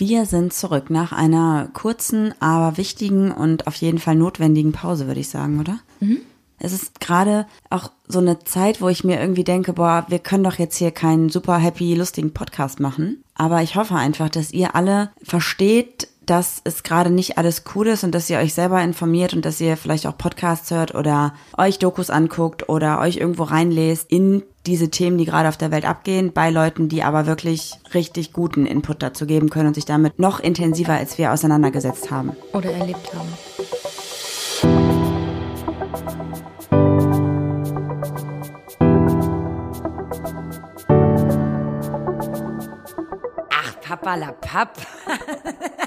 Wir sind zurück nach einer kurzen, aber wichtigen und auf jeden Fall notwendigen Pause, würde ich sagen, oder? Mhm. Es ist gerade auch so eine Zeit, wo ich mir irgendwie denke, boah, wir können doch jetzt hier keinen super happy, lustigen Podcast machen. Aber ich hoffe einfach, dass ihr alle versteht, dass es gerade nicht alles cool ist und dass ihr euch selber informiert und dass ihr vielleicht auch Podcasts hört oder euch Dokus anguckt oder euch irgendwo reinlest in diese Themen, die gerade auf der Welt abgehen, bei Leuten, die aber wirklich richtig guten Input dazu geben können und sich damit noch intensiver als wir auseinandergesetzt haben. Oder erlebt haben. Ach, Papalapap.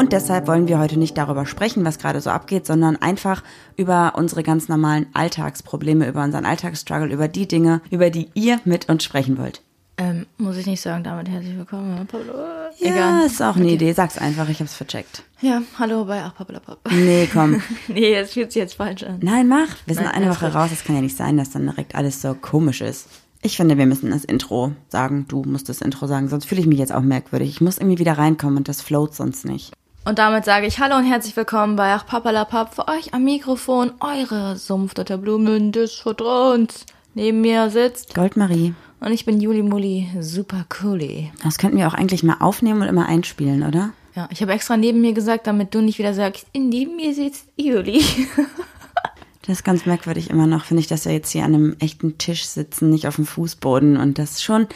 Und deshalb wollen wir heute nicht darüber sprechen, was gerade so abgeht, sondern einfach über unsere ganz normalen Alltagsprobleme, über unseren Alltagsstruggle, über die Dinge, über die ihr mit uns sprechen wollt. Ähm, muss ich nicht sagen, damit herzlich willkommen, Pablo. Ja, Egal. ist auch eine okay. Idee. Sag's einfach, ich hab's vercheckt. Ja, hallo bei Ach Pablo Pop. Nee, komm. nee, es fühlt sich jetzt falsch an. Nein, mach. Wir sind Nein, eine Woche raus. Es kann ja nicht sein, dass dann direkt alles so komisch ist. Ich finde, wir müssen das Intro sagen. Du musst das Intro sagen, sonst fühle ich mich jetzt auch merkwürdig. Ich muss irgendwie wieder reinkommen und das float sonst nicht. Und damit sage ich Hallo und herzlich willkommen bei Ach Papalapap für euch am Mikrofon, eure Sumpfdotter Blumen des Vertrauens. Neben mir sitzt Goldmarie. Und ich bin Juli Muli, super cooli. Das könnten wir auch eigentlich mal aufnehmen und immer einspielen, oder? Ja, ich habe extra neben mir gesagt, damit du nicht wieder sagst, neben mir sitzt Juli. das ist ganz merkwürdig immer noch, finde ich, dass wir jetzt hier an einem echten Tisch sitzen, nicht auf dem Fußboden. Und das ist schon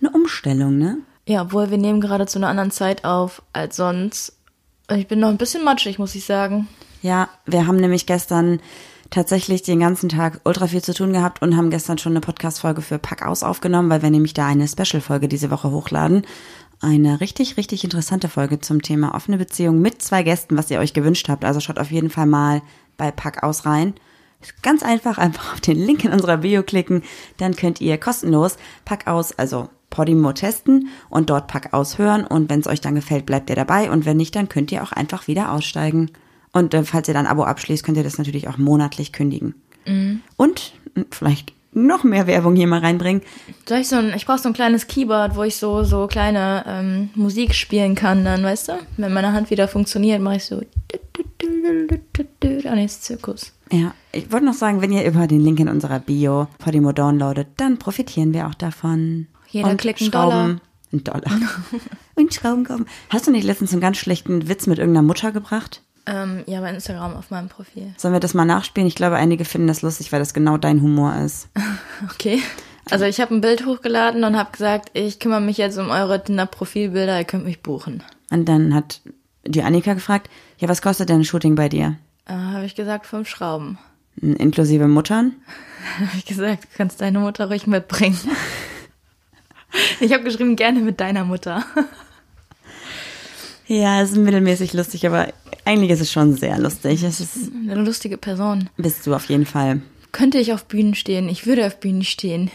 eine Umstellung, ne? Ja, obwohl wir nehmen gerade zu einer anderen Zeit auf als sonst. Ich bin noch ein bisschen matschig, muss ich sagen. Ja, wir haben nämlich gestern tatsächlich den ganzen Tag ultra viel zu tun gehabt und haben gestern schon eine Podcast-Folge für Pack aus aufgenommen, weil wir nämlich da eine Special-Folge diese Woche hochladen. Eine richtig, richtig interessante Folge zum Thema offene Beziehung mit zwei Gästen, was ihr euch gewünscht habt. Also schaut auf jeden Fall mal bei Pack aus rein. Ganz einfach, einfach auf den Link in unserer Bio klicken. Dann könnt ihr kostenlos Pack aus, also Podimo testen und dort Pack aushören. Und wenn es euch dann gefällt, bleibt ihr dabei. Und wenn nicht, dann könnt ihr auch einfach wieder aussteigen. Und äh, falls ihr dann ein Abo abschließt, könnt ihr das natürlich auch monatlich kündigen. Mhm. Und vielleicht noch mehr Werbung hier mal reinbringen. Soll ich so ein, ich brauche so ein kleines Keyboard, wo ich so, so kleine ähm, Musik spielen kann, dann, weißt du? Wenn meine Hand wieder funktioniert, mache ich so. Dann ist Zirkus. Ja, ich wollte noch sagen, wenn ihr über den Link in unserer Bio Podimo downloadet, dann profitieren wir auch davon. Jeder und Klick einen Dollar. Ein Dollar. und Schrauben kommen. Hast du nicht letztens einen ganz schlechten Witz mit irgendeiner Mutter gebracht? Ähm, ja, bei Instagram auf meinem Profil. Sollen wir das mal nachspielen? Ich glaube, einige finden das lustig, weil das genau dein Humor ist. okay. Also ich habe ein Bild hochgeladen und habe gesagt, ich kümmere mich jetzt um eure Tinder-Profilbilder, ihr könnt mich buchen. Und dann hat die Annika gefragt, ja, was kostet denn ein Shooting bei dir? Äh, habe ich gesagt, fünf Schrauben. Inklusive Muttern? habe ich gesagt, du kannst deine Mutter ruhig mitbringen. Ich habe geschrieben, gerne mit deiner Mutter. Ja, es ist mittelmäßig lustig, aber eigentlich ist es schon sehr lustig. Es ist eine lustige Person. Bist du auf jeden Fall. Könnte ich auf Bühnen stehen? Ich würde auf Bühnen stehen.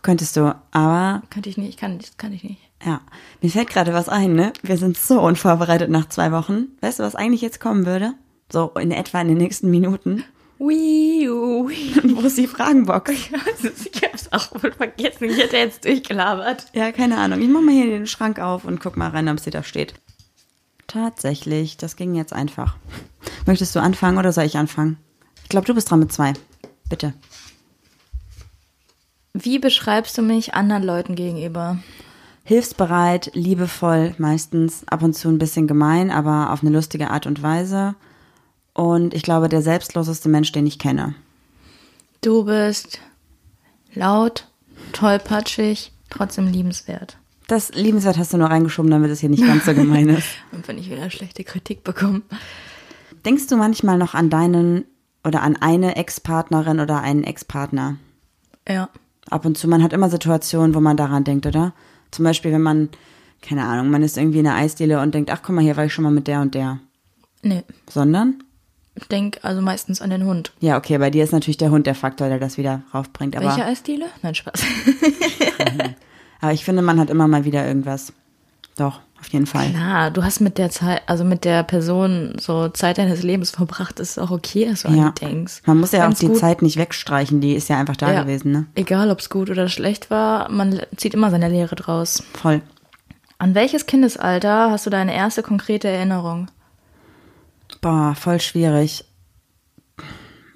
Könntest du, aber. Könnte ich nicht, kann, das kann ich nicht. Ja, mir fällt gerade was ein, ne? Wir sind so unvorbereitet nach zwei Wochen. Weißt du, was eigentlich jetzt kommen würde? So in etwa in den nächsten Minuten. Wo ist die Fragenbox? ich hab's auch wohl vergessen. Ich hätte jetzt durchgelabert. Ja, keine Ahnung. Ich mach mal hier den Schrank auf und guck mal rein, ob sie da steht. Tatsächlich, das ging jetzt einfach. Möchtest du anfangen oder soll ich anfangen? Ich glaube, du bist dran mit zwei. Bitte. Wie beschreibst du mich anderen Leuten gegenüber? Hilfsbereit, liebevoll, meistens ab und zu ein bisschen gemein, aber auf eine lustige Art und Weise. Und ich glaube, der selbstloseste Mensch, den ich kenne. Du bist laut, tollpatschig, trotzdem liebenswert. Das liebenswert hast du nur reingeschoben, damit es hier nicht ganz so gemein ist. Und wenn ich wieder schlechte Kritik bekomme. Denkst du manchmal noch an deinen oder an eine Ex-Partnerin oder einen Ex-Partner? Ja. Ab und zu, man hat immer Situationen, wo man daran denkt, oder? Zum Beispiel, wenn man, keine Ahnung, man ist irgendwie in der Eisdiele und denkt, ach guck mal, hier war ich schon mal mit der und der. Nee. Sondern? Ich denke also meistens an den Hund. Ja, okay, bei dir ist natürlich der Hund der Faktor, der das wieder raufbringt. Aber Welche Eisdiele? Nein, Spaß. Aber ich finde, man hat immer mal wieder irgendwas. Doch, Auf jeden Fall. Klar, du hast mit der Zeit, also mit der Person so Zeit deines Lebens verbracht, ist auch okay, dass du an Ja. die denkst. Man muss ja Wenn's auch die gut- Zeit nicht wegstreichen, die ist ja einfach da Ja. gewesen, ne? Egal, ob es gut oder schlecht war, man zieht immer seine Lehre draus. Voll. An welches Kindesalter hast du deine erste konkrete Erinnerung? Boah, voll schwierig.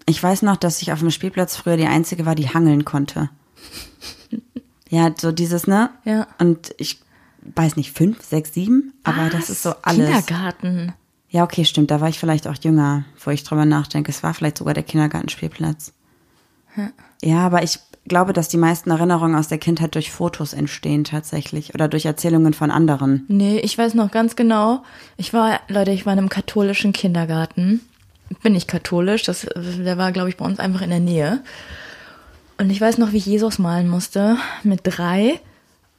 Ich weiß noch, dass ich auf dem Spielplatz früher die Einzige war, die hangeln konnte. Ja, so dieses, ne? Ja. Und ich weiß nicht, fünf, sechs, sieben, aber das ist so alles. Kindergarten. Ja, okay, stimmt. Da war ich vielleicht auch jünger, wo ich drüber nachdenke. Es war vielleicht sogar der Kindergartenspielplatz. Ja, aber ich glaube, dass die meisten Erinnerungen aus der Kindheit durch Fotos entstehen tatsächlich oder durch Erzählungen von anderen. Nee, ich weiß noch ganz genau. Ich war, Leute, ich war in einem katholischen Kindergarten. Bin nicht katholisch, das, der war, glaube ich, bei uns einfach in der Nähe. Und ich weiß noch, wie ich Jesus malen musste mit drei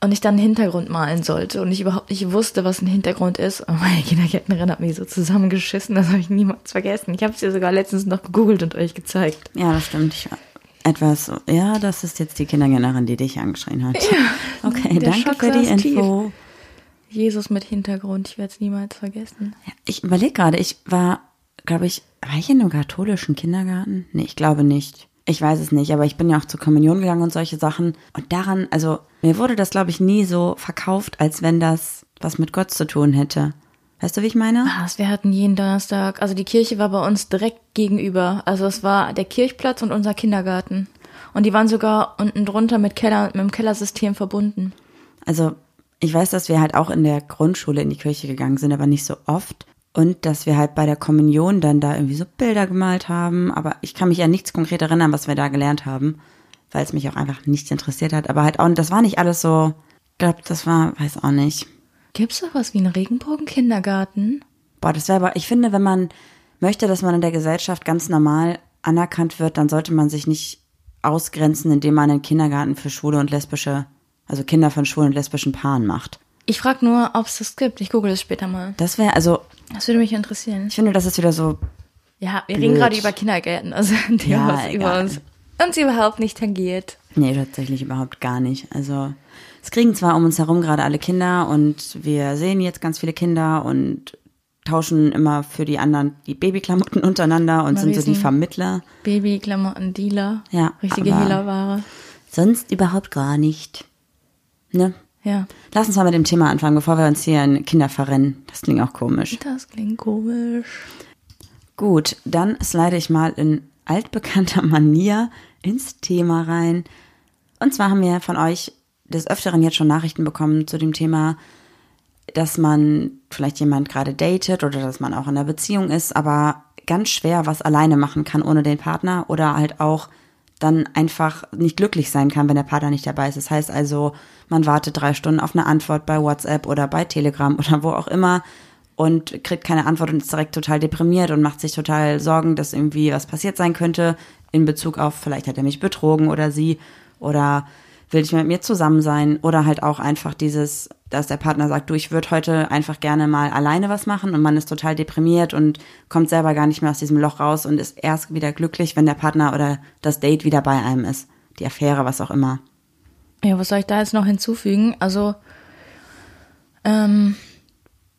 und ich dann einen Hintergrund malen sollte und ich überhaupt nicht wusste, was ein Hintergrund ist. Und meine Kindergärtnerin hat mich so zusammengeschissen, das habe ich niemals vergessen. Ich habe es dir sogar letztens noch gegoogelt und euch gezeigt. Ja, das stimmt. Ich etwas, ja, das ist jetzt die Kindergängerin, die dich angeschrien hat. okay, der danke Schock für die saß tief. Info. Jesus mit Hintergrund, ich werde es niemals vergessen. Ja, ich überlege gerade, ich war, glaube ich, war ich in einem katholischen Kindergarten? Nee, ich glaube nicht. Ich weiß es nicht, aber ich bin ja auch zur Kommunion gegangen und solche Sachen. Und daran, also mir wurde das, glaube ich, nie so verkauft, als wenn das was mit Gott zu tun hätte. Weißt du, wie ich meine? Was, wir hatten jeden Donnerstag, also die Kirche war bei uns direkt gegenüber. Also es war der Kirchplatz und unser Kindergarten. Und die waren sogar unten drunter mit Keller, mit dem Kellersystem verbunden. Also ich weiß, dass wir halt auch in der Grundschule in die Kirche gegangen sind, aber nicht so oft. Und dass wir halt bei der Kommunion dann da irgendwie so Bilder gemalt haben. Aber ich kann mich an nichts konkret erinnern, was wir da gelernt haben, weil es mich auch einfach nicht interessiert hat. Aber halt auch, das war nicht alles so, ich glaube, das war, weiß auch nicht. Gibt's sowas wie einen Regenbogen-Kindergarten? Boah, das wäre aber, ich finde, wenn man möchte, dass man in der Gesellschaft ganz normal anerkannt wird, dann sollte man sich nicht ausgrenzen, indem man einen Kindergarten für schwule und lesbische, also Kinder von schwulen und lesbischen Paaren macht. Ich frage nur, ob es das gibt. Ich google es später mal. Das wäre, also, Das würde mich interessieren. ich finde, das ist wieder so, Ja, wir Blöd. reden gerade über Kindergärten, also die Ja, was über uns, uns überhaupt nicht tangiert. nee, tatsächlich überhaupt gar nicht. Also, es kriegen zwar um uns herum gerade alle Kinder und wir sehen jetzt ganz viele Kinder und tauschen immer für die anderen die Babyklamotten untereinander und sind so die Vermittler. Babyklamotten, Dealer. Ja, Richtige Hehlerware. Sonst überhaupt gar nicht. Ne? Ja. Lass uns mal mit dem Thema anfangen, bevor wir uns hier in Kinder verrennen. Das klingt auch komisch. Das klingt komisch. Gut, dann slide ich mal in altbekannter Manier ins Thema rein. Und zwar haben wir von euch des Öfteren jetzt schon Nachrichten bekommen zu dem Thema, dass man vielleicht jemand gerade datet oder dass man auch in einer Beziehung ist, aber ganz schwer was alleine machen kann ohne den Partner oder halt auch dann einfach nicht glücklich sein kann, wenn der Partner nicht dabei ist. Das heißt also, man wartet drei Stunden auf eine Antwort bei WhatsApp oder bei Telegram oder wo auch immer und kriegt keine Antwort und ist direkt total deprimiert und macht sich total Sorgen, dass irgendwie was passiert sein könnte in Bezug auf, vielleicht hat er mich betrogen oder sie oder will mehr mit mir zusammen sein oder halt auch einfach dieses, dass der Partner sagt, du, ich würde heute einfach gerne mal alleine was machen und man ist total deprimiert und kommt selber gar nicht mehr aus diesem Loch raus und ist erst wieder glücklich, wenn der Partner oder das Date wieder bei einem ist. Die Affäre, was auch immer. Ja, was soll ich da jetzt noch hinzufügen? Also, ähm,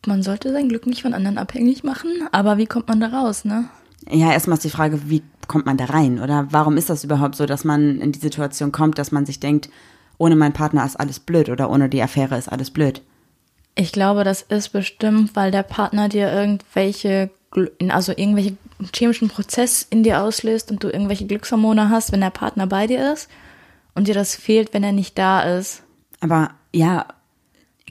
man sollte sein Glück nicht von anderen abhängig machen, aber wie kommt man da raus, ne? Ja, erstmal ist die Frage, wie kommt man da rein? Oder warum ist das überhaupt so, dass man in die Situation kommt, dass man sich denkt, ohne meinen Partner ist alles blöd oder ohne die Affäre ist alles blöd? Ich glaube, das ist bestimmt, weil der Partner dir irgendwelche, also irgendwelche chemischen Prozess in dir auslöst und du irgendwelche Glückshormone hast, wenn der Partner bei dir ist und dir das fehlt, wenn er nicht da ist. Aber ja,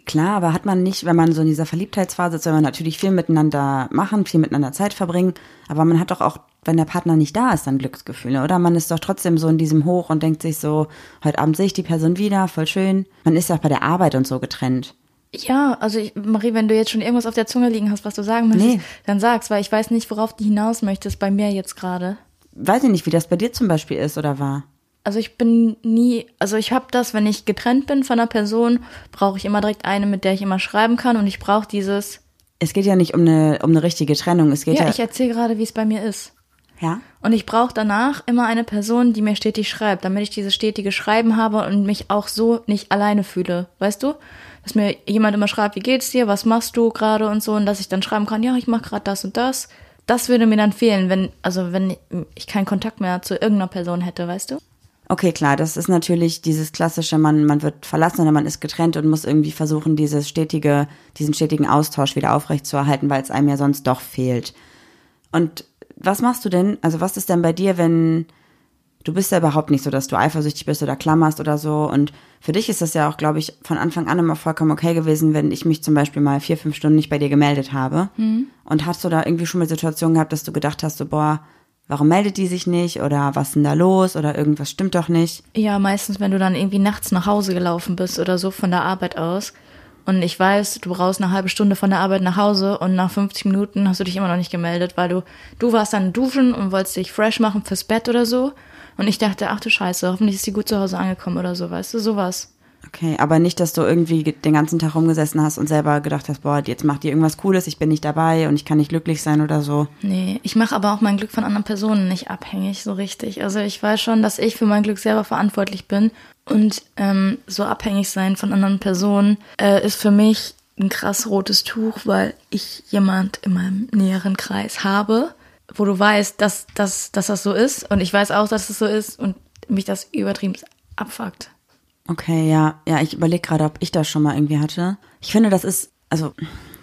klar, aber hat man nicht, wenn man so in dieser Verliebtheitsphase ist, soll man natürlich viel miteinander machen, viel miteinander Zeit verbringen, aber man hat doch auch, wenn der Partner nicht da ist, dann Glücksgefühle, oder? Man ist doch trotzdem so in diesem Hoch und denkt sich so, heute Abend sehe ich die Person wieder, voll schön. Man ist ja auch bei der Arbeit und so getrennt. Ja, also ich, Marie, wenn du jetzt schon irgendwas auf der Zunge liegen hast, was du sagen möchtest, Nee. dann sag's, weil ich weiß nicht, worauf du hinaus möchtest bei mir jetzt gerade. Weiß ich nicht, wie das bei dir zum Beispiel ist oder war. Also ich bin nie, also ich habe das, wenn ich getrennt bin von einer Person, brauche ich immer direkt eine, mit der ich immer schreiben kann und ich brauche dieses. Es geht ja nicht um eine, um eine richtige Trennung, es geht Ja, ja, ich erzähle gerade, wie es bei mir ist. ja? Und ich brauche danach immer eine Person, die mir stetig schreibt, damit ich dieses stetige Schreiben habe und mich auch so nicht alleine fühle. Weißt du? dass mir jemand immer schreibt, wie geht's dir, was machst du gerade und so, und dass ich dann schreiben kann, ja, ich mache gerade das und das. Das würde mir dann fehlen, wenn, also wenn ich keinen Kontakt mehr zu irgendeiner Person hätte, weißt du? Okay, klar, das ist natürlich dieses klassische, man, man wird verlassen oder man ist getrennt und muss irgendwie versuchen, dieses stetige, diesen stetigen Austausch wieder aufrechtzuerhalten, weil es einem ja sonst doch fehlt. Und was machst du denn, also was ist denn bei dir, wenn du bist ja überhaupt nicht so, dass du eifersüchtig bist oder klammerst oder so. Und für dich ist das ja auch, glaube ich, von Anfang an immer vollkommen okay gewesen, wenn ich mich zum Beispiel mal vier, fünf Stunden nicht bei dir gemeldet habe. Mhm. Und hast du da irgendwie schon mal Situationen gehabt, dass du gedacht hast, so, boah, warum meldet die sich nicht oder was ist denn da los oder irgendwas stimmt doch nicht? Ja, meistens, wenn du dann irgendwie nachts nach Hause gelaufen bist oder so von der Arbeit aus. Und ich weiß, du brauchst eine halbe Stunde von der Arbeit nach Hause und nach 50 Minuten hast du dich immer noch nicht gemeldet, weil du, du warst dann duschen und wolltest dich fresh machen fürs Bett oder so. Und ich dachte, ach du Scheiße, hoffentlich ist sie gut zu Hause angekommen oder so, weißt du, sowas. Okay, aber nicht, dass du irgendwie den ganzen Tag rumgesessen hast und selber gedacht hast, boah, jetzt macht ihr irgendwas Cooles, ich bin nicht dabei und ich kann nicht glücklich sein oder so. Nee, ich mache aber auch mein Glück von anderen Personen nicht abhängig, so richtig. Also ich weiß schon, dass ich für mein Glück selber verantwortlich bin und ähm, so abhängig sein von anderen Personen äh, ist für mich ein krass rotes Tuch, weil ich jemand in meinem näheren Kreis habe, wo du weißt, dass, dass, dass das so ist und ich weiß auch, dass es so ist und mich das übertrieben abfuckt. Okay, ja, ja, ich überlege gerade, ob ich das schon mal irgendwie hatte. Ich finde, das ist, also,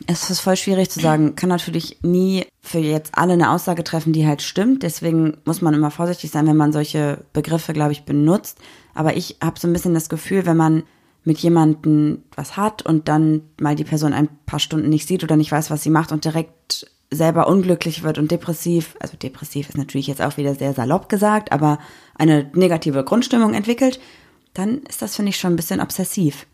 es ist voll schwierig zu sagen, kann natürlich nie für jetzt alle eine Aussage treffen, die halt stimmt. Deswegen muss man immer vorsichtig sein, wenn man solche Begriffe, glaube ich, benutzt. Aber ich habe so ein bisschen das Gefühl, wenn man mit jemandem was hat und dann mal die Person ein paar Stunden nicht sieht oder nicht weiß, was sie macht und direkt selber unglücklich wird und depressiv, also depressiv ist natürlich jetzt auch wieder sehr salopp gesagt, aber eine negative Grundstimmung entwickelt, dann ist das, finde ich, schon ein bisschen obsessiv.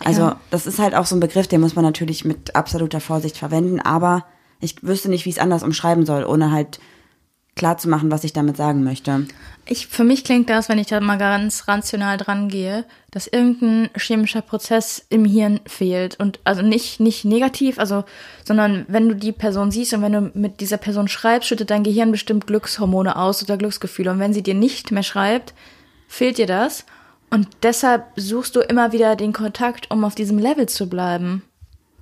Also ja. das ist halt auch so ein Begriff, den muss man natürlich mit absoluter Vorsicht verwenden, aber ich wüsste nicht, wie ich es anders umschreiben soll, ohne halt klar zu machen, was ich damit sagen möchte. Ich, für mich klingt das, wenn ich da mal ganz rational dran gehe, dass irgendein chemischer Prozess im Hirn fehlt. Und also nicht, nicht negativ, also, sondern wenn du die Person siehst und wenn du mit dieser Person schreibst, schüttet dein Gehirn bestimmt Glückshormone aus oder Glücksgefühle. Und wenn sie dir nicht mehr schreibt, fehlt dir das. Und deshalb suchst du immer wieder den Kontakt, um auf diesem Level zu bleiben.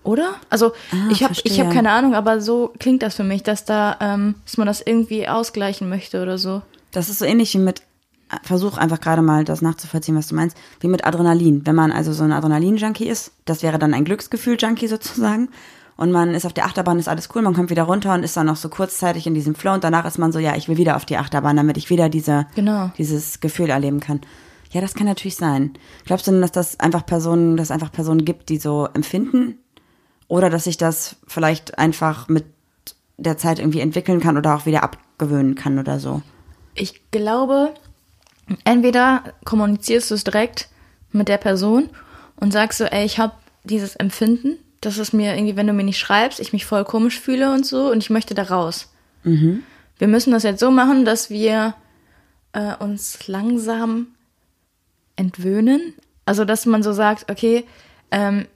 Oder? Also ah, ich habe ich hab keine Ahnung, aber so klingt das für mich, dass da, ähm, dass man das irgendwie ausgleichen möchte oder so. Das ist so ähnlich wie mit, versuch einfach gerade mal das nachzuvollziehen, was du meinst, wie mit Adrenalin. Wenn man also so ein Adrenalin-Junkie ist, das wäre dann ein Glücksgefühl-Junkie sozusagen. Und man ist auf der Achterbahn, ist alles cool, man kommt wieder runter und ist dann noch so kurzzeitig in diesem Flow und danach ist man so, ja, ich will wieder auf die Achterbahn, damit ich wieder diese, genau. dieses Gefühl erleben kann. Ja, das kann natürlich sein. Glaubst du denn, dass das einfach Personen, dass es einfach Personen gibt, die so empfinden, oder dass sich das vielleicht einfach mit der Zeit irgendwie entwickeln kann oder auch wieder abgewöhnen kann oder so. Ich glaube, entweder kommunizierst du es direkt mit der Person und sagst so, ey, ich habe dieses Empfinden, dass es mir irgendwie, wenn du mir nicht schreibst, ich mich voll komisch fühle und so und ich möchte da raus. Mhm. Wir müssen das jetzt so machen, dass wir äh, uns langsam entwöhnen. Also, dass man so sagt, okay, ähm,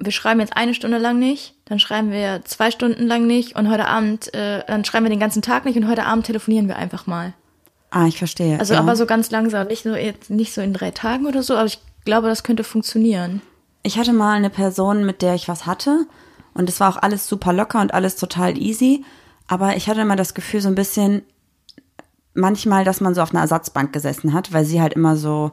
wir schreiben jetzt eine Stunde lang nicht, dann schreiben wir zwei Stunden lang nicht und heute Abend, äh, dann schreiben wir den ganzen Tag nicht und heute Abend telefonieren wir einfach mal. Ah, ich verstehe. Also ja. aber so ganz langsam, nicht so jetzt nicht so in drei Tagen oder so, aber ich glaube, das könnte funktionieren. Ich hatte mal eine Person, mit der ich was hatte und es war auch alles super locker und alles total easy, aber ich hatte immer das Gefühl so ein bisschen manchmal, dass man so auf einer Ersatzbank gesessen hat, weil sie halt immer so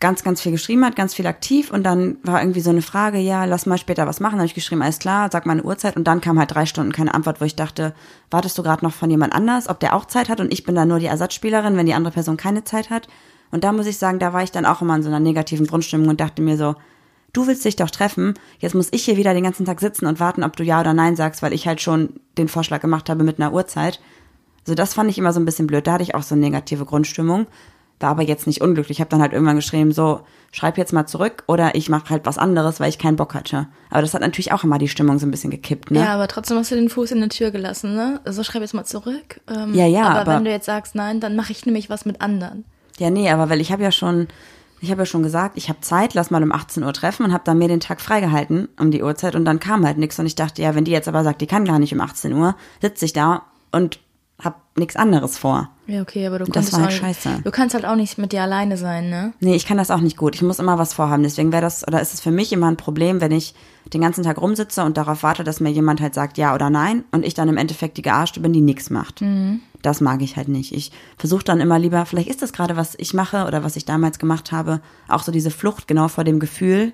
ganz, ganz viel geschrieben hat, ganz viel aktiv und dann war irgendwie so eine Frage, ja, lass mal später was machen. Dann habe ich geschrieben, alles klar, sag mal eine Uhrzeit und dann kam halt drei Stunden keine Antwort, wo ich dachte, wartest du gerade noch von jemand anders, ob der auch Zeit hat und ich bin dann nur die Ersatzspielerin, wenn die andere Person keine Zeit hat. Und da muss ich sagen, da war ich dann auch immer in so einer negativen Grundstimmung und dachte mir so, du willst dich doch treffen, jetzt muss ich hier wieder den ganzen Tag sitzen und warten, ob du ja oder nein sagst, weil ich halt schon den Vorschlag gemacht habe mit einer Uhrzeit. Also das fand ich immer so ein bisschen blöd, da hatte ich auch so eine negative Grundstimmung war aber jetzt nicht unglücklich. Ich habe dann halt irgendwann geschrieben, so, schreib jetzt mal zurück oder ich mache halt was anderes, weil ich keinen Bock hatte. Aber das hat natürlich auch immer die Stimmung so ein bisschen gekippt, ne? Ja, aber trotzdem hast du den Fuß in der Tür gelassen, ne? Also schreib jetzt mal zurück. Ähm, ja, ja. Aber, aber wenn du jetzt sagst nein, dann mache ich nämlich was mit anderen. Ja, nee, aber weil ich habe ja schon, ich habe ja schon gesagt, ich habe Zeit, lass mal um 18 Uhr treffen und habe dann mir den Tag freigehalten um die Uhrzeit und dann kam halt nichts und ich dachte, ja, wenn die jetzt aber sagt, die kann gar nicht um 18 Uhr, sitze ich da und hab nichts anderes vor. Ja, okay, aber du Das kannst war halt auch, scheiße. Du kannst halt auch nicht mit dir alleine sein, ne? Nee, ich kann das auch nicht gut. Ich muss immer was vorhaben. Deswegen wäre das, oder ist es für mich immer ein Problem, wenn ich den ganzen Tag rumsitze und darauf warte, dass mir jemand halt sagt ja oder nein und ich dann im Endeffekt die Gearschte bin, die nichts macht. Das mag ich halt nicht. Ich versuche dann immer lieber, vielleicht ist das gerade, was ich mache oder was ich damals gemacht habe, auch so diese Flucht genau vor dem Gefühl,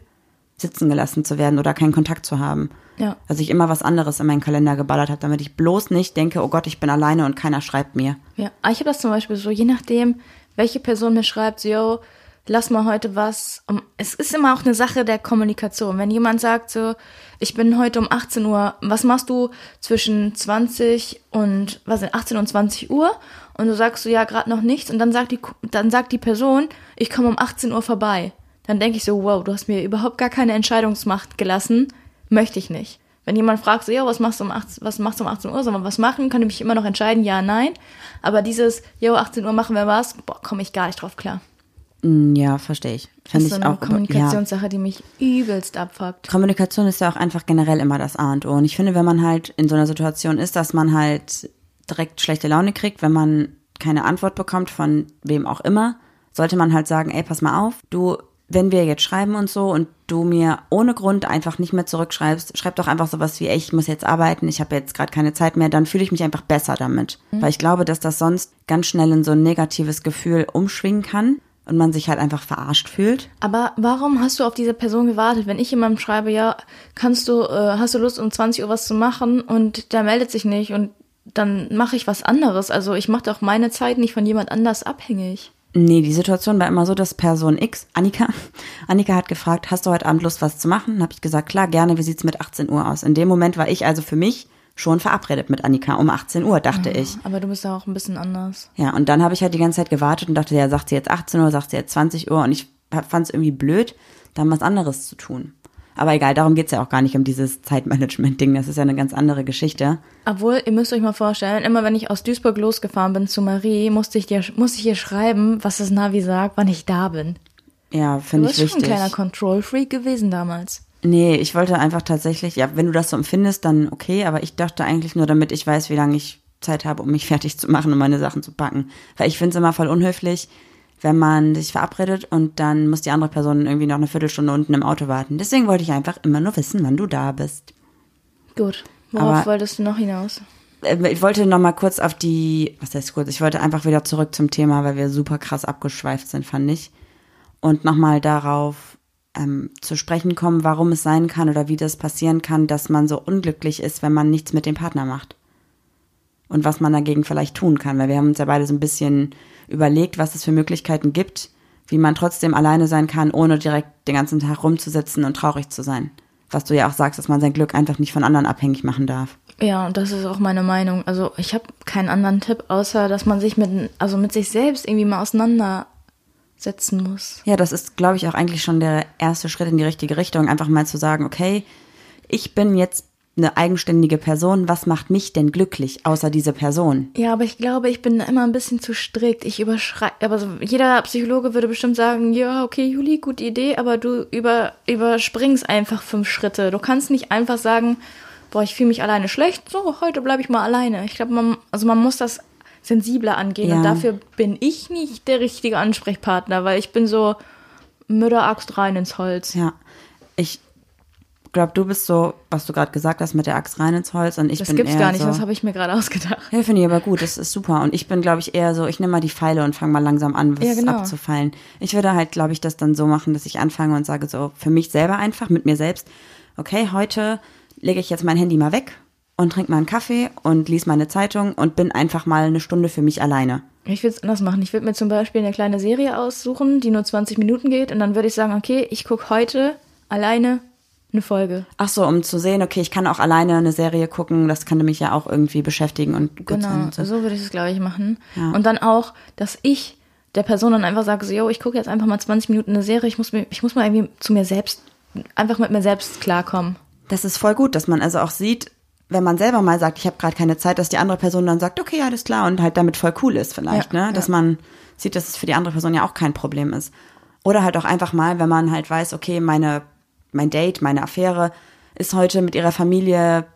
sitzen gelassen zu werden oder keinen Kontakt zu haben. Ja. Dass ich immer was anderes in meinen Kalender geballert habe, damit ich bloß nicht denke, oh Gott, ich bin alleine und keiner schreibt mir. Ja, aber ich habe das zum Beispiel so, je nachdem, welche Person mir schreibt, so, yo, lass mal heute was. Es ist immer auch eine Sache der Kommunikation. Wenn jemand sagt so, ich bin heute um 18 Uhr, was machst du zwischen 20 und, was sind, 18 und 20 Uhr? Und du sagst so, ja, gerade noch nichts. Und dann sagt die, dann sagt die Person, ich komme um 18 Uhr vorbei. Dann denke ich so, wow, du hast mir überhaupt gar keine Entscheidungsmacht gelassen. Möchte ich nicht. Wenn jemand fragt, so, ja, was machst du um 18, was machst du um 18 Uhr, soll man was machen, kann ich mich immer noch entscheiden, ja, nein. Aber dieses, jo, 18 Uhr machen wir was, boah, komme ich gar nicht drauf klar. Mm, Ja, verstehe ich. Das Finde ist so eine auch. Ja. Kommunikationssache, die mich übelst abfuckt. Kommunikation ist ja auch einfach generell immer das A und O. Und ich finde, wenn man halt in so einer Situation ist, dass man halt direkt schlechte Laune kriegt, wenn man keine Antwort bekommt von wem auch immer, sollte man halt sagen, ey, pass mal auf, du, wenn wir jetzt schreiben und so und du mir ohne Grund einfach nicht mehr zurückschreibst, schreib doch einfach sowas wie, ey, ich muss jetzt arbeiten, ich habe jetzt gerade keine Zeit mehr, dann fühle ich mich einfach besser damit. Weil ich glaube, dass das sonst ganz schnell in so ein negatives Gefühl umschwingen kann und man sich halt einfach verarscht fühlt. Aber warum hast du auf diese Person gewartet? Wenn ich jemandem schreibe, ja, kannst du, äh, hast du Lust, um 20 Uhr was zu machen und der meldet sich nicht und dann mache ich was anderes. Also ich mache doch meine Zeit nicht von jemand anders abhängig. Nee, die Situation war immer so, dass Person X, Annika, Annika hat gefragt, hast du heute Abend Lust, was zu machen? Habe ich gesagt, klar, gerne, wie sieht's mit 18 Uhr aus? In dem Moment war ich also für mich schon verabredet mit Annika um 18 Uhr, dachte ich. Aber du bist ja auch ein bisschen anders. Ja, und dann habe ich halt die ganze Zeit gewartet und dachte, ja, sagt sie jetzt 18 Uhr, sagt sie jetzt 20 Uhr und ich fand es irgendwie blöd, dann was anderes zu tun. Aber egal, darum geht's ja auch gar nicht um dieses Zeitmanagement-Ding, das ist ja eine ganz andere Geschichte. Obwohl, ihr müsst euch mal vorstellen, immer wenn ich aus Duisburg losgefahren bin zu Marie, musste ich dir, musste ich ihr schreiben, was das Navi sagt, wann ich da bin. Ja, Du finde ich bist schon ein wichtig. kleiner Control-Freak gewesen damals. Nee, ich wollte einfach tatsächlich, ja, wenn du das so empfindest, dann okay, aber ich dachte eigentlich nur, damit ich weiß, wie lange ich Zeit habe, um mich fertig zu machen und meine Sachen zu packen. Weil ich finde es immer voll unhöflich, wenn man sich verabredet und dann muss die andere Person irgendwie noch eine Viertelstunde unten im Auto warten. Deswegen wollte ich einfach immer nur wissen, wann du da bist. Gut. Worauf Aber- wolltest du noch hinaus? Äh, Ich wollte noch mal kurz auf die, was heißt kurz, ich wollte einfach wieder zurück zum Thema, weil wir super krass abgeschweift sind, fand ich. Und nochmal darauf ähm, zu sprechen kommen, warum es sein kann oder wie das passieren kann, dass man so unglücklich ist, wenn man nichts mit dem Partner macht. Und was man dagegen vielleicht tun kann, weil wir haben uns ja beide so ein bisschen überlegt, was es für Möglichkeiten gibt, wie man trotzdem alleine sein kann, ohne direkt den ganzen Tag rumzusitzen und traurig zu sein. Was du ja auch sagst, dass man sein Glück einfach nicht von anderen abhängig machen darf. Ja, und das ist auch meine Meinung. Also ich habe keinen anderen Tipp, außer dass man sich mit, also mit sich selbst irgendwie mal auseinandersetzen muss. Ja, das ist, glaube ich, auch eigentlich schon der erste Schritt in die richtige Richtung, einfach mal zu sagen, okay, ich bin jetzt eine eigenständige Person, was macht mich denn glücklich, außer diese Person? Ja, aber ich glaube, ich bin immer ein bisschen zu strikt. Ich überschreibe, aber jeder Psychologe würde bestimmt sagen, ja, okay, Juli, gute Idee, aber du über, überspringst einfach fünf Schritte. Du kannst nicht einfach sagen, boah, ich fühle mich alleine schlecht, so, heute bleibe ich mal alleine. Ich glaube, man, also man muss das sensibler angehen Ja. und dafür bin ich nicht der richtige Ansprechpartner, weil ich bin so Mütteraxt rein ins Holz. Ja, ich glaube, du bist so, was du gerade gesagt hast, mit der Axt rein ins Holz und ich Das bin gibt's eher gar nicht, so, das habe ich mir gerade ausgedacht. Ja, finde ich aber gut, das ist super. Und ich bin, glaube ich, eher so, ich nehme mal die Pfeile und fange mal langsam an, was Ja, genau. abzufallen. Ich würde halt, glaube ich, das dann so machen, dass ich anfange und sage so, für mich selber einfach, mit mir selbst, okay, heute lege ich jetzt mein Handy mal weg und trinke mal einen Kaffee und lese meine Zeitung und bin einfach mal eine Stunde für mich alleine. Ich würde es anders machen. Ich würde mir zum Beispiel eine kleine Serie aussuchen, die nur 20 Minuten geht. Und dann würde ich sagen, okay, ich gucke heute alleine eine Folge. Ach so, um zu sehen, okay, ich kann auch alleine eine Serie gucken, das könnte mich ja auch irgendwie beschäftigen und gut sein. Genau, Und so. so würde ich es, glaube ich, machen. Ja. Und dann auch, dass ich der Person dann einfach sage, so, yo, ich gucke jetzt einfach mal 20 Minuten eine Serie. Ich muss, mir, ich muss mal irgendwie zu mir selbst, einfach mit mir selbst klarkommen. Das ist voll gut, dass man also auch sieht, wenn man selber mal sagt, ich habe gerade keine Zeit, dass die andere Person dann sagt, okay, alles klar und halt damit voll cool ist vielleicht, Ja, ne? Dass ja. man sieht, dass es für die andere Person ja auch kein Problem ist. Oder halt auch einfach mal, wenn man halt weiß, okay, meine mein Date, meine Affäre ist heute mit ihrer Familie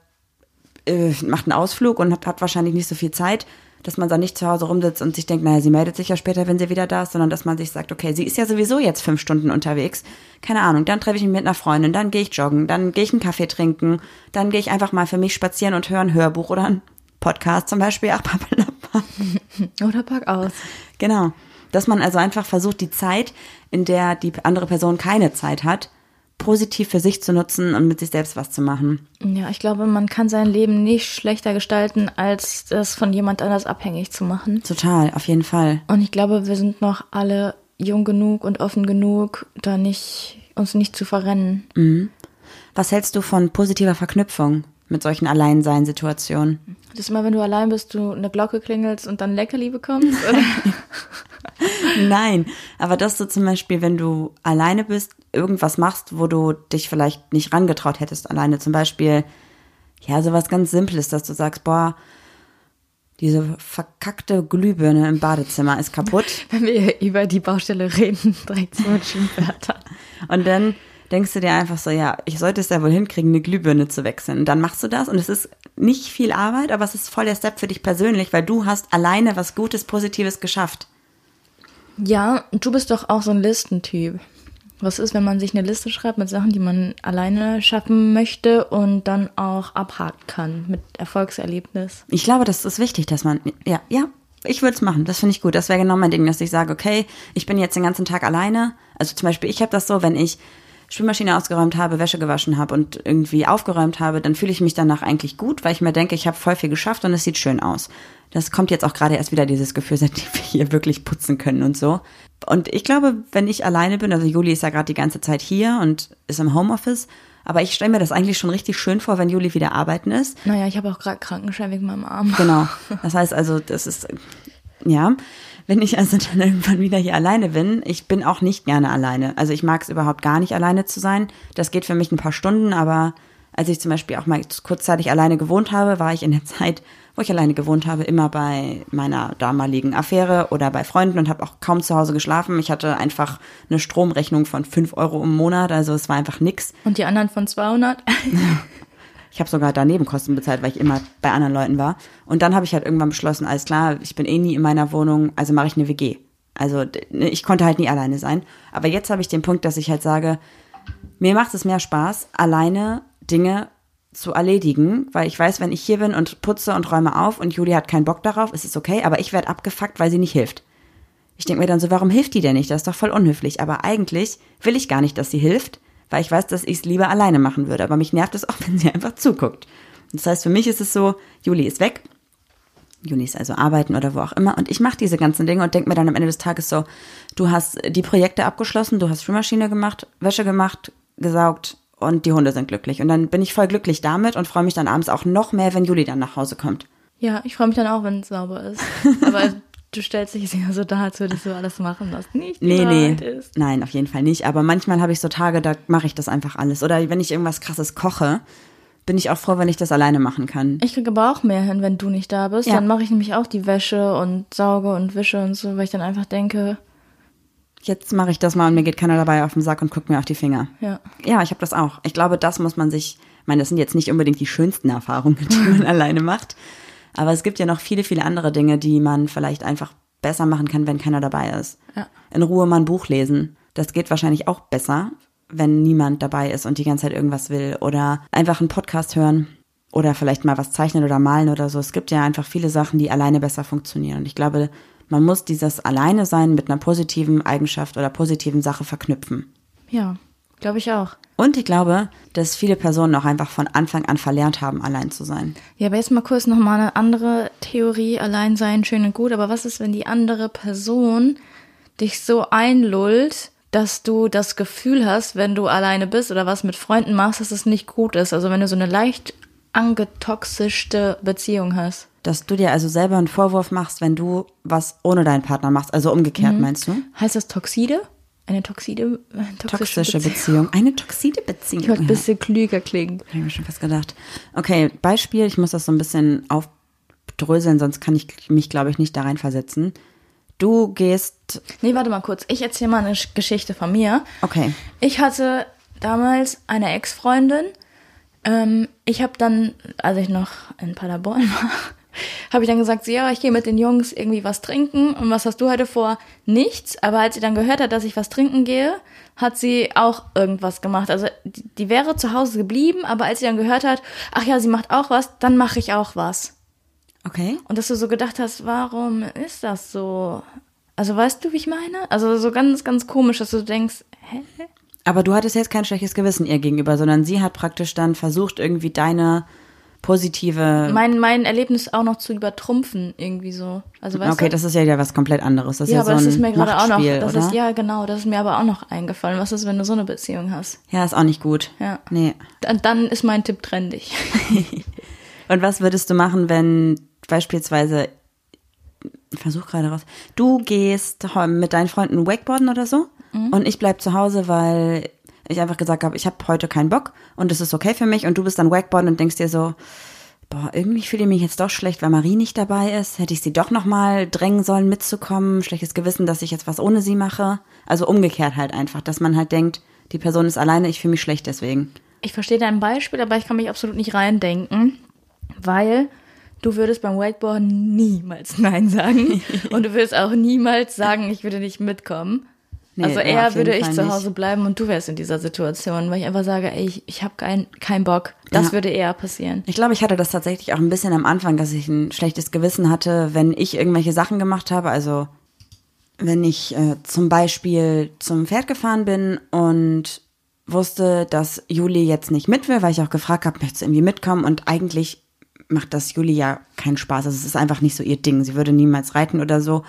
äh, macht einen Ausflug und hat, hat wahrscheinlich nicht so viel Zeit, dass man dann nicht zu Hause rumsitzt und sich denkt, naja, sie meldet sich ja später, wenn sie wieder da ist, sondern dass man sich sagt, okay, sie ist ja sowieso jetzt fünf Stunden unterwegs. Keine Ahnung, dann treffe ich mich mit einer Freundin, dann gehe ich joggen, dann gehe ich einen Kaffee trinken, dann gehe ich einfach mal für mich spazieren und höre ein Hörbuch oder ein Podcast zum Beispiel. Ach. Oder pack aus. Genau. Dass man also einfach versucht, die Zeit, in der die andere Person keine Zeit hat, positiv für sich zu nutzen und mit sich selbst was zu machen. Ja, ich glaube, man kann sein Leben nicht schlechter gestalten, als das von jemand anders abhängig zu machen. Total, auf jeden Fall. Und ich glaube, wir sind noch alle jung genug und offen genug, da nicht, uns nicht zu verrennen. Mhm. Was hältst du von positiver Verknüpfung mit solchen Alleinseinsituationen? Das ist immer, wenn du allein bist, du eine Glocke klingelst und dann Leckerli bekommst? Nein, aber dass du zum Beispiel, wenn du alleine bist, irgendwas machst, wo du dich vielleicht nicht rangetraut hättest alleine. Zum Beispiel, ja, sowas ganz Simples, dass du sagst, boah, diese verkackte Glühbirne im Badezimmer ist kaputt. Wenn wir über die Baustelle reden, direkt so mit Schimpfwörtern. Und dann denkst du dir einfach so, ja, ich sollte es ja wohl hinkriegen, eine Glühbirne zu wechseln. Und dann machst du das und es ist nicht viel Arbeit, aber es ist voll der Step für dich persönlich, weil du hast alleine was Gutes, Positives geschafft. Ja, du bist doch auch so ein Listentyp. Was ist, wenn man sich eine Liste schreibt mit Sachen, die man alleine schaffen möchte und dann auch abhaken kann mit Erfolgserlebnis? Ich glaube, das ist wichtig, dass man, ja, ja, ich würde es machen. Das finde ich gut. Das wäre genau mein Ding, dass ich sage, okay, ich bin jetzt den ganzen Tag alleine. Also zum Beispiel, ich habe das so, wenn ich Spülmaschine ausgeräumt habe, Wäsche gewaschen habe und irgendwie aufgeräumt habe, dann fühle ich mich danach eigentlich gut, weil ich mir denke, ich habe voll viel geschafft und es sieht schön aus. Das kommt jetzt auch gerade erst wieder dieses Gefühl, seitdem wir hier wirklich putzen können und so. Und ich glaube, wenn ich alleine bin, also Juli ist ja gerade die ganze Zeit hier und ist im Homeoffice, aber ich stelle mir das eigentlich schon richtig schön vor, wenn Juli wieder arbeiten ist. Naja, ich habe auch gerade Krankenschein wegen meinem Arm. Genau. Das heißt also, das ist, ja, wenn ich also dann irgendwann wieder hier alleine bin, ich bin auch nicht gerne alleine. Also ich mag es überhaupt gar nicht, alleine zu sein. Das geht für mich ein paar Stunden, aber als ich zum Beispiel auch mal kurzzeitig alleine gewohnt habe, war ich in der Zeit, wo ich alleine gewohnt habe, immer bei meiner damaligen Affäre oder bei Freunden und habe auch kaum zu Hause geschlafen. Ich hatte einfach eine Stromrechnung von fünf Euro im Monat, also es war einfach nix. Und die anderen von 200? Ich habe sogar daneben Kosten bezahlt, weil ich immer bei anderen Leuten war. Und dann habe ich halt irgendwann beschlossen, alles klar, ich bin eh nie in meiner Wohnung, also mache ich eine WG. Also ne, ich konnte halt nie alleine sein. Aber jetzt habe ich den Punkt, dass ich halt sage, mir macht es mehr Spaß, alleine Dinge zu erledigen, weil ich weiß, wenn ich hier bin und putze und räume auf und Julia hat keinen Bock darauf, ist es okay, aber ich werde abgefuckt, weil sie nicht hilft. Ich denke mir dann so, warum hilft die denn nicht? Das ist doch voll unhöflich. Aber eigentlich will ich gar nicht, dass sie hilft, weil ich weiß, dass ich es lieber alleine machen würde. Aber mich nervt es auch, wenn sie einfach zuguckt. Das heißt, für mich ist es so, Juli ist weg. Juli ist also arbeiten oder wo auch immer. Und ich mache diese ganzen Dinge und denke mir dann am Ende des Tages so, du hast die Projekte abgeschlossen, du hast Spülmaschine gemacht, Wäsche gemacht, gesaugt, und die Hunde sind glücklich. Und dann bin ich voll glücklich damit und freue mich dann abends auch noch mehr, wenn Juli dann nach Hause kommt. Ja, ich freue mich dann auch, wenn es sauber ist. Aber du stellst dich ja so da, als würdest du alles machen, was nicht nee, nee. ist. Nein, auf jeden Fall nicht. Aber manchmal habe ich so Tage, da mache ich das einfach alles. Oder wenn ich irgendwas krasses koche, bin ich auch froh, wenn ich das alleine machen kann. Ich kriege aber auch mehr hin, wenn du nicht da bist. Ja. Dann mache ich nämlich auch die Wäsche und sauge und wische und so, weil ich dann einfach denke, jetzt mache ich das mal und mir geht keiner dabei auf den Sack und guckt mir auf die Finger. Ja. Ja, ich habe das auch. Ich glaube, das muss man sich, ich meine, das sind jetzt nicht unbedingt die schönsten Erfahrungen, die man alleine macht. Aber es gibt ja noch viele, viele andere Dinge, die man vielleicht einfach besser machen kann, wenn keiner dabei ist. Ja. In Ruhe mal ein Buch lesen. Das geht wahrscheinlich auch besser, wenn niemand dabei ist und die ganze Zeit irgendwas will. Oder einfach einen Podcast hören. Oder vielleicht mal was zeichnen oder malen oder so. Es gibt ja einfach viele Sachen, die alleine besser funktionieren. Und ich glaube, man muss dieses Alleine sein mit einer positiven Eigenschaft oder positiven Sache verknüpfen. Ja, glaube ich auch. Und ich glaube, dass viele Personen auch einfach von Anfang an verlernt haben, allein zu sein. Ja, aber jetzt mal kurz nochmal eine andere Theorie. Allein sein, schön und gut. Aber was ist, wenn die andere Person dich so einlullt, dass du das Gefühl hast, wenn du alleine bist oder was mit Freunden machst, dass es nicht gut ist? Also wenn du so eine leicht angetoxischte Beziehung hast. Dass du dir also selber einen Vorwurf machst, wenn du was ohne deinen Partner machst. Also umgekehrt, mhm. meinst du? Heißt das Toxide? Eine toxide, toxische, toxische Beziehung. Beziehung. Eine toxide Beziehung. Ich wollte ein bisschen klüger klingen. Habe ich mir schon fast gedacht. Okay, Beispiel, ich muss das so ein bisschen aufdröseln, sonst kann ich mich, glaube ich, nicht da reinversetzen. Du gehst. Nee, warte mal kurz. Ich erzähle mal eine Geschichte von mir. Okay. Ich hatte damals eine Ex-Freundin. Ähm, ich habe dann, als ich noch in Paderborn war, habe ich dann gesagt, so, ja, ich gehe mit den Jungs irgendwie was trinken. Und was hast du heute vor? Nichts. Aber als sie dann gehört hat, dass ich was trinken gehe, hat sie auch irgendwas gemacht. Also die, die wäre zu Hause geblieben, aber als sie dann gehört hat, ach ja, sie macht auch was, dann mache ich auch was. Okay. Und dass du so gedacht hast, warum ist das so? Also weißt du, wie ich meine? Also so ganz, ganz komisch, dass du denkst, hä? Aber du hattest jetzt kein schlechtes Gewissen ihr gegenüber, sondern sie hat praktisch dann versucht, irgendwie deine positive. Mein, mein Erlebnis auch noch zu übertrumpfen, irgendwie so. Also weißt okay, du? das ist ja wieder was komplett anderes. Das ist ja, ja, aber so das ist mir gerade auch noch, das oder? ist, ja genau, das ist mir aber auch noch eingefallen. Was ist, wenn du so eine Beziehung hast? ja, ist auch nicht gut. Ja. Nee. Dann, dann ist mein Tipp trendig. Und was würdest du machen, wenn beispielsweise, ich versuch gerade raus, du gehst mit deinen Freunden Wakeboarden oder so und ich bleib zu Hause, weil ich einfach gesagt habe, ich habe heute keinen Bock und es ist okay für mich und du bist dann Wakeboarden und denkst dir so, boah, irgendwie fühle ich mich jetzt doch schlecht, weil Marie nicht dabei ist. Hätte ich sie doch nochmal drängen sollen, mitzukommen. Schlechtes Gewissen, dass ich jetzt was ohne sie mache. Also umgekehrt halt einfach, dass man halt denkt, die Person ist alleine, ich fühle mich schlecht deswegen. Ich verstehe dein Beispiel, aber ich kann mich absolut nicht reindenken, weil du würdest beim Wakeboarden niemals Nein sagen und du würdest auch niemals sagen, ich würde nicht mitkommen. Nee, also eher würde ich Fall zu nicht. Hause bleiben und du wärst in dieser Situation, weil ich einfach sage, ey, ich, ich habe keinen keinen Bock. Das Ja. würde eher passieren. Ich glaube, ich hatte das tatsächlich auch ein bisschen am Anfang, dass ich ein schlechtes Gewissen hatte, wenn ich irgendwelche Sachen gemacht habe. Also wenn ich äh, zum Beispiel zum Pferd gefahren bin und wusste, dass Juli jetzt nicht mit will, weil ich auch gefragt habe, möchtest du irgendwie mitkommen? Und eigentlich macht das Juli ja keinen Spaß. Also es ist einfach nicht so ihr Ding. Sie würde niemals reiten oder so.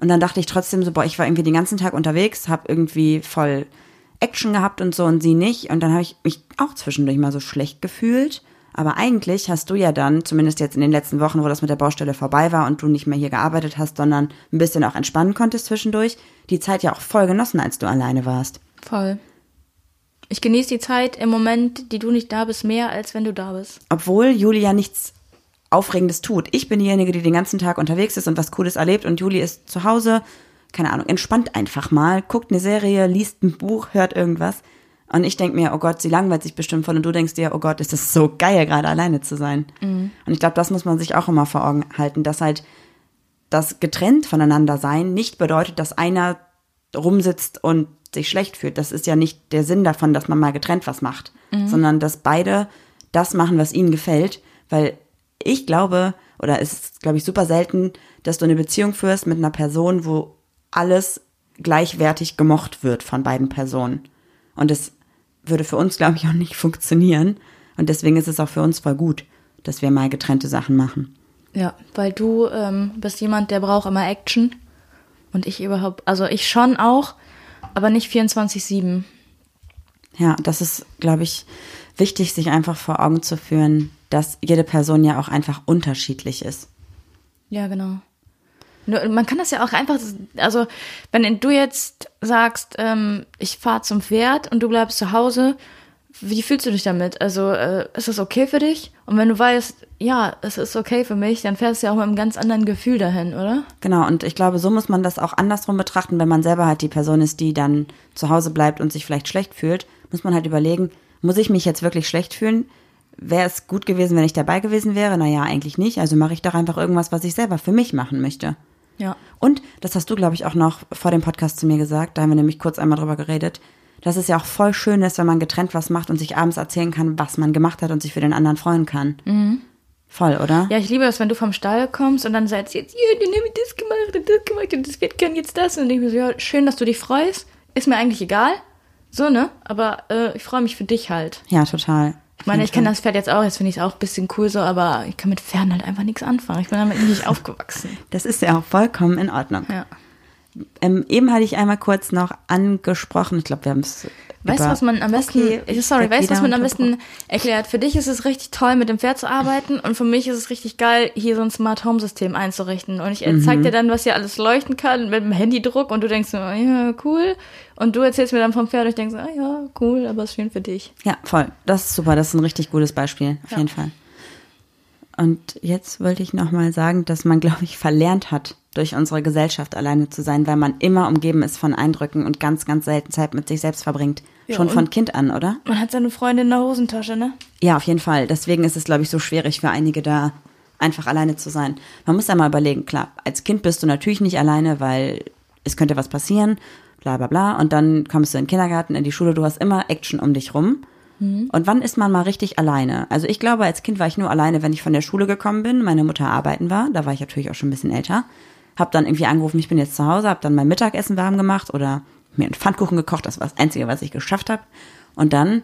Und dann dachte ich trotzdem so, boah, ich war irgendwie den ganzen Tag unterwegs, habe irgendwie voll Action gehabt und so und sie nicht. Und dann habe ich mich auch zwischendurch mal so schlecht gefühlt. Aber eigentlich hast du ja dann, zumindest jetzt in den letzten Wochen, wo das mit der Baustelle vorbei war und du nicht mehr hier gearbeitet hast, sondern ein bisschen auch entspannen konntest zwischendurch, die Zeit ja auch voll genossen, als du alleine warst. Voll. Ich genieße die Zeit im Moment, die du nicht da bist, mehr als wenn du da bist. Obwohl Julia nichts Aufregendes tut. Ich bin diejenige, die den ganzen Tag unterwegs ist und was Cooles erlebt und Juli ist zu Hause, keine Ahnung, entspannt einfach mal, guckt eine Serie, liest ein Buch, hört irgendwas. Und ich denk mir, oh Gott, sie langweilt sich bestimmt voll. Und du denkst dir, oh Gott, ist das so geil, gerade alleine zu sein. Und ich glaube, das muss man sich auch immer vor Augen halten, dass halt das getrennt voneinander sein nicht bedeutet, dass einer rumsitzt und sich schlecht fühlt. Das ist ja nicht der Sinn davon, dass man mal getrennt was macht, sondern dass beide das machen, was ihnen gefällt, weil ich glaube, oder es ist, glaube ich, super selten, dass du eine Beziehung führst mit einer Person, wo alles gleichwertig gemocht wird von beiden Personen. Und es würde für uns, glaube ich, auch nicht funktionieren. Und deswegen ist es auch für uns voll gut, dass wir mal getrennte Sachen machen. Ja, weil du ähm, bist jemand, der braucht immer Action. Und ich überhaupt, also ich schon auch, aber nicht 24-7. Ja, das ist, glaube ich, wichtig, sich einfach vor Augen zu führen, dass jede Person ja auch einfach unterschiedlich ist. Ja, genau. Man kann das ja auch einfach, also wenn du jetzt sagst, ähm, ich fahre zum Pferd und du bleibst zu Hause, wie fühlst du dich damit? Also äh, ist das okay für dich? Und wenn du weißt, ja, es ist okay für mich, dann fährst du ja auch mit einem ganz anderen Gefühl dahin, oder? Genau, und ich glaube, so muss man das auch andersrum betrachten, wenn man selber halt die Person ist, die dann zu Hause bleibt und sich vielleicht schlecht fühlt, muss man halt überlegen, muss ich mich jetzt wirklich schlecht fühlen? Wäre es gut gewesen, wenn ich dabei gewesen wäre? Naja, eigentlich nicht. Also mache ich doch einfach irgendwas, was ich selber für mich machen möchte. Ja. Und das hast du, glaube ich, auch noch vor dem Podcast zu mir gesagt, da haben wir nämlich kurz einmal drüber geredet, dass es ja auch voll schön ist, wenn man getrennt was macht und sich abends erzählen kann, was man gemacht hat und sich für den anderen freuen kann. Voll, oder? Ja, ich liebe es, wenn du vom Stall kommst und dann sagst jetzt, ja, dann habe ich das gemacht und das gemacht und das wird kann jetzt das. Und ich mir so, ja, schön, dass du dich freust. Ist mir eigentlich egal. So, ne? Aber äh, ich freue mich für dich halt. Ja, total. Ich meine, ich kenne das Pferd jetzt auch, jetzt finde ich es auch ein bisschen cool so, aber ich kann mit Pferden halt einfach nichts anfangen. Ich bin damit nicht aufgewachsen. Das ist ja auch vollkommen in Ordnung. Ja. Ähm, eben hatte ich einmal kurz noch angesprochen, ich glaube, wir haben es. Weißt du, was man am besten, Okay, ich- sorry, weißt du, was man am besten erklärt? Für dich ist es richtig toll, mit dem Pferd zu arbeiten und für mich ist es richtig geil, hier so ein Smart Home System einzurichten. Und ich äh, zeig dir dann, was hier alles leuchten kann mit dem Handydruck und du denkst so, ja, cool. Und du erzählst mir dann vom Pferd und ich denk so, ah, ja, cool, aber ist schön für dich. Ja, voll. Das ist super. Das ist ein richtig gutes Beispiel. Auf Ja. jeden Fall. Und jetzt wollte ich noch mal sagen, dass man, glaube ich, verlernt hat, durch unsere Gesellschaft alleine zu sein, weil man immer umgeben ist von Eindrücken und ganz, ganz selten Zeit mit sich selbst verbringt. Ja, Schon von Kind an, oder? Man hat seine Freundin in der Hosentasche, ne? Ja, auf jeden Fall. Deswegen ist es, glaube ich, so schwierig für einige da einfach alleine zu sein. Man muss ja mal überlegen, klar, als Kind bist du natürlich nicht alleine, weil es könnte was passieren, bla bla bla. Und dann kommst du in den Kindergarten, in die Schule, du hast immer Action um dich rum. Und wann ist man mal richtig alleine? Also ich glaube, als Kind war ich nur alleine, wenn ich von der Schule gekommen bin, meine Mutter arbeiten war, da war ich natürlich auch schon ein bisschen älter. Hab dann irgendwie angerufen, ich bin jetzt zu Hause, hab dann mein Mittagessen warm gemacht oder mir einen Pfannkuchen gekocht, das war das Einzige, was ich geschafft habe. Und dann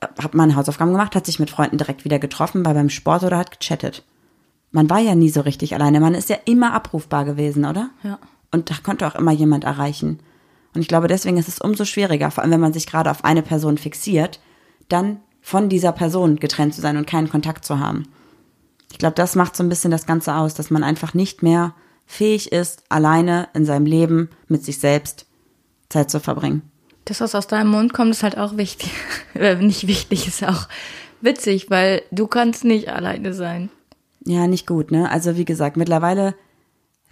hat man Hausaufgaben gemacht, hat sich mit Freunden direkt wieder getroffen, war beim Sport oder hat gechattet. Man war ja nie so richtig alleine, man ist ja immer abrufbar gewesen, oder? Ja. Und da konnte auch immer jemand erreichen. Und ich glaube, deswegen ist es umso schwieriger, vor allem wenn man sich gerade auf eine Person fixiert, dann von dieser Person getrennt zu sein und keinen Kontakt zu haben. Ich glaube, das macht so ein bisschen das Ganze aus, dass man einfach nicht mehr fähig ist, alleine in seinem Leben mit sich selbst Zeit zu verbringen. Das, was aus deinem Mund kommt, ist halt auch wichtig. Äh, nicht wichtig, ist auch witzig, weil du kannst nicht alleine sein. Ja, nicht gut, ne? Also wie gesagt, mittlerweile,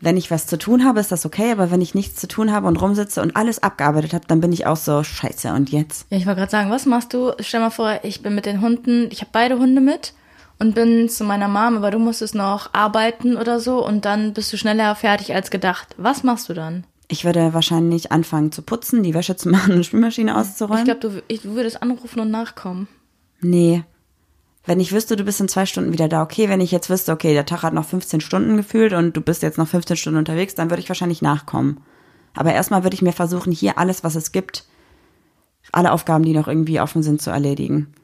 wenn ich was zu tun habe, ist das okay, aber wenn ich nichts zu tun habe und rumsitze und alles abgearbeitet habe, dann bin ich auch so, scheiße, und jetzt? Ja, ich wollte gerade sagen, was machst du? Stell mal vor, ich bin mit den Hunden, ich habe beide Hunde mit und bin zu meiner Mom, aber du musstest noch arbeiten oder so und dann bist du schneller fertig als gedacht. Was machst du dann? Ich würde wahrscheinlich anfangen zu putzen, die Wäsche zu machen und die Spülmaschine auszuräumen. Ich glaube, du, ich, du würdest anrufen und nachkommen. Nee. Wenn ich wüsste, du bist in zwei Stunden wieder da, okay. Wenn ich jetzt wüsste, okay, der Tag hat noch 15 Stunden gefühlt und du bist jetzt noch 15 Stunden unterwegs, dann würde ich wahrscheinlich nachkommen. Aber erstmal würde ich mir versuchen, hier alles, was es gibt, alle Aufgaben, die noch irgendwie offen sind, zu erledigen.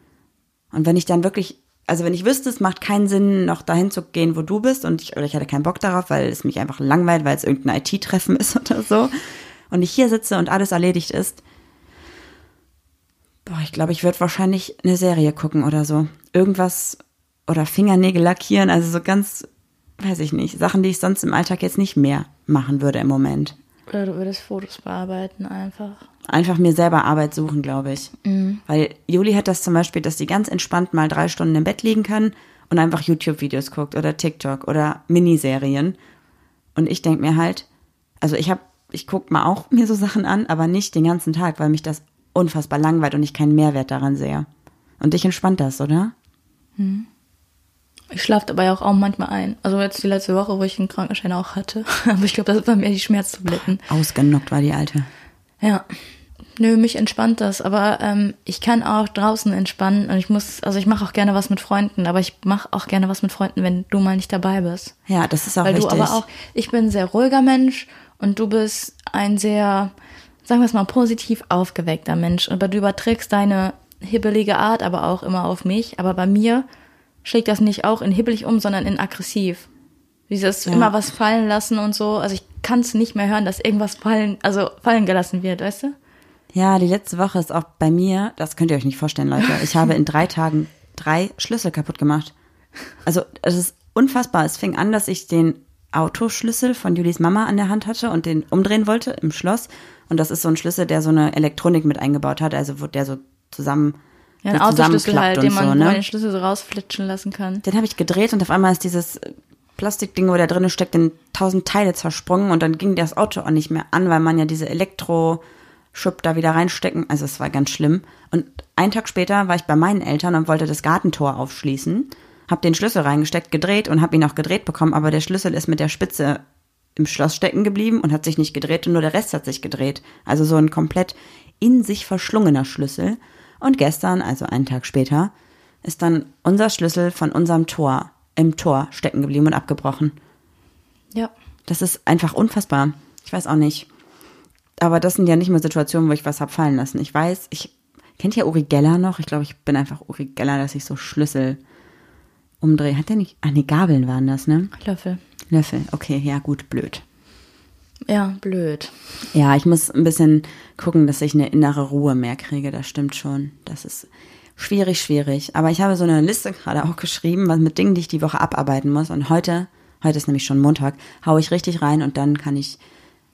Und wenn ich dann wirklich, also wenn ich wüsste, es macht keinen Sinn, noch dahin zu gehen, wo du bist, und ich, oder ich hatte keinen Bock darauf, weil es mich einfach langweilt, weil es irgendein IT-Treffen ist oder so, und ich hier sitze und alles erledigt ist, boah, ich glaube, ich würde wahrscheinlich eine Serie gucken oder so. Irgendwas oder Fingernägel lackieren, also so ganz, weiß ich nicht, Sachen, die ich sonst im Alltag jetzt nicht mehr machen würde im Moment. Oder du würdest Fotos bearbeiten einfach. Einfach mir selber Arbeit suchen, glaube ich. Weil Juli hat das zum Beispiel, dass die ganz entspannt mal drei Stunden im Bett liegen kann und einfach YouTube-Videos guckt oder TikTok oder Miniserien. Und ich denke mir halt, also ich habe, ich gucke mal auch mir so Sachen an, aber nicht den ganzen Tag, weil mich das unfassbar langweilt und ich keinen Mehrwert daran sehe. Und dich entspannt das, oder? Ich schlafe dabei auch, auch manchmal ein. Also jetzt die letzte Woche, wo ich einen Krankenschein auch hatte. Aber ich glaube, das bei mir die Schmerztabletten. Ausgenockt war die Alte. Ja. Nö, mich entspannt das. Aber ähm, ich kann auch draußen entspannen. Und ich muss, also ich mache auch gerne was mit Freunden. Aber ich mache auch gerne was mit Freunden, wenn du mal nicht dabei bist. Ja, das ist auch Weil wichtig. du aber auch, ich bin ein sehr ruhiger Mensch und du bist ein sehr, sagen wir es mal, positiv aufgeweckter Mensch. Aber du überträgst deine hibbelige Art aber auch immer auf mich. Aber bei mir schlägt das nicht auch in hibbelig um, sondern in aggressiv. Dieses Ja. immer was fallen lassen und so. Also ich kann es nicht mehr hören, dass irgendwas fallen, also fallen gelassen wird, weißt du? Ja, die letzte Woche ist auch bei mir, das könnt ihr euch nicht vorstellen, Leute. Ich habe in drei Tagen drei Schlüssel kaputt gemacht. Also, es ist unfassbar. Es fing an, dass ich den Autoschlüssel von Julis Mama an der Hand hatte und den umdrehen wollte im Schloss. Und das ist so ein Schlüssel, der so eine Elektronik mit eingebaut hat, also wo der so zusammen Ja, ein Autoschlüssel halt, den man, so, ne? den Schlüssel so rausflitschen lassen kann. Den habe ich gedreht und auf einmal ist dieses Plastikding, wo der drin steckt, in tausend Teile zersprungen und dann ging das Auto auch nicht mehr an, weil man ja diese Elektro-Schub da wieder reinstecken. Also es war ganz schlimm. Und einen Tag später war ich bei meinen Eltern und wollte das Gartentor aufschließen, habe den Schlüssel reingesteckt, gedreht und habe ihn auch gedreht bekommen, aber der Schlüssel ist mit der Spitze im Schloss stecken geblieben und hat sich nicht gedreht und nur der Rest hat sich gedreht. Also so ein komplett in sich verschlungener Schlüssel. Und gestern, also einen Tag später, ist dann unser Schlüssel von unserem Tor im Tor stecken geblieben und abgebrochen. Ja. Das ist einfach unfassbar. Ich weiß auch nicht. Aber das sind ja nicht mehr Situationen, wo ich was hab fallen lassen. Ich weiß, ich kennt ihr Uri Geller noch? Ich glaube, ich bin einfach Uri Geller, dass ich so Schlüssel umdrehe. Hat der nicht? Ah, nee, Gabeln waren das, ne? Löffel. Löffel. Okay, ja, gut, blöd. Ja, blöd. Ja, ich muss ein bisschen gucken, dass ich eine innere Ruhe mehr kriege. Das stimmt schon. Das ist schwierig, schwierig. Aber ich habe so eine Liste gerade auch geschrieben, was mit Dingen, die ich die Woche abarbeiten muss. Und heute, heute ist nämlich schon Montag, haue ich richtig rein und dann kann ich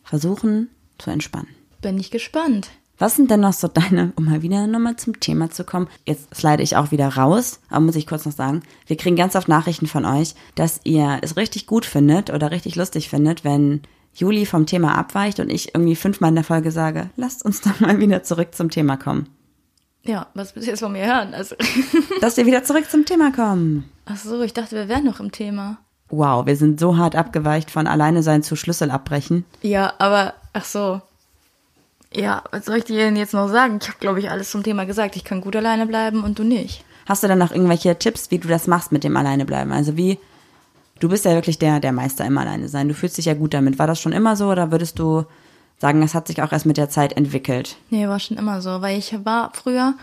versuchen zu entspannen. Bin ich gespannt. Was sind denn noch so deine, um mal wieder nochmal zum Thema zu kommen? Jetzt slide ich auch wieder raus, aber muss ich kurz noch sagen, wir kriegen ganz oft Nachrichten von euch, dass ihr es richtig gut findet oder richtig lustig findet, wenn Juli vom Thema abweicht und ich irgendwie fünfmal in der Folge sage, lasst uns doch mal wieder zurück zum Thema kommen. Ja, was willst du jetzt von mir hören? Also, Dass wir wieder zurück zum Thema kommen. Ach so, ich dachte, wir wären noch im Thema. Wow, wir sind so hart abgeweicht von alleine sein zu Schlüssel abbrechen. Ja, aber, ach so. Ja, was soll ich dir denn jetzt noch sagen? Ich habe, glaube ich, alles zum Thema gesagt. Ich kann gut alleine bleiben und du nicht. Hast du dann noch irgendwelche Tipps, wie du das machst mit dem Alleinebleiben? Also wie, du bist ja wirklich der, der Meister im Alleine sein. Du fühlst dich ja gut damit. War das schon immer so oder würdest du sagen, das hat sich auch erst mit der Zeit entwickelt? Nee, war schon immer so, weil ich war früher,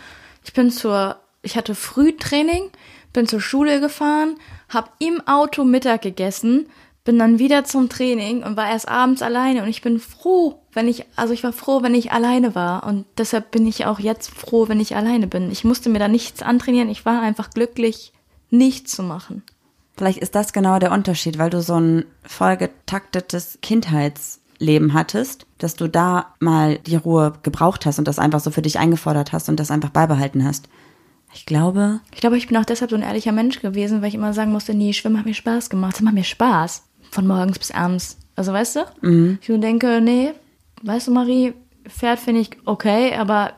ich bin zur, ich hatte Frühtraining, bin zur Schule gefahren, hab im Auto Mittag gegessen, bin dann wieder zum Training und war erst abends alleine und ich bin froh, wenn ich, also ich war froh, wenn ich alleine war und deshalb bin ich auch jetzt froh, wenn ich alleine bin. Ich musste mir da nichts antrainieren, ich war einfach glücklich, nichts zu machen. Vielleicht ist das genau der Unterschied, weil du so ein vollgetaktetes Kindheitsleben hattest, dass du da mal die Ruhe gebraucht hast und das einfach so für dich eingefordert hast und das einfach beibehalten hast. Ich glaube. Ich glaube, ich bin auch deshalb so ein ehrlicher Mensch gewesen, weil ich immer sagen musste, nee, Schwimmen hat mir Spaß gemacht. Es macht mir Spaß. Von morgens bis abends. Also weißt du? Mhm. Ich denke, nee, weißt du, Marie, Pferd finde ich okay, aber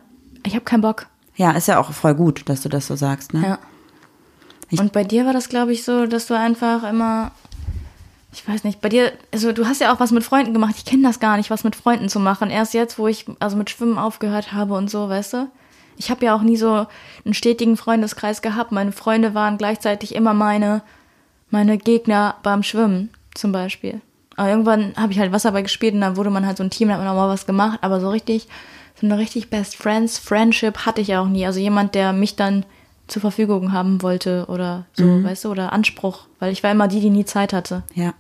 ich habe keinen Bock. Ja, ist ja auch voll gut, dass du das so sagst, ne? Ja. Ich und bei dir war das, glaube ich, so, dass du einfach immer, ich weiß nicht, bei dir, also du hast ja auch was mit Freunden gemacht. Ich kenne das gar nicht, was mit Freunden zu machen. Erst jetzt, wo ich also mit Schwimmen aufgehört habe und so, weißt du? Ich habe ja auch nie so einen stetigen Freundeskreis gehabt. Meine Freunde waren gleichzeitig immer meine, meine Gegner beim Schwimmen zum Beispiel. Aber irgendwann habe ich halt Wasserball gespielt und dann wurde man halt so ein Team, da hat man auch mal was gemacht. Aber so richtig, so eine richtig Best Friends, Friendship hatte ich auch nie. Also jemand, der mich dann zur Verfügung haben wollte oder so, mhm. weißt du, oder Anspruch. Weil ich war immer die, die nie Zeit hatte. Ja.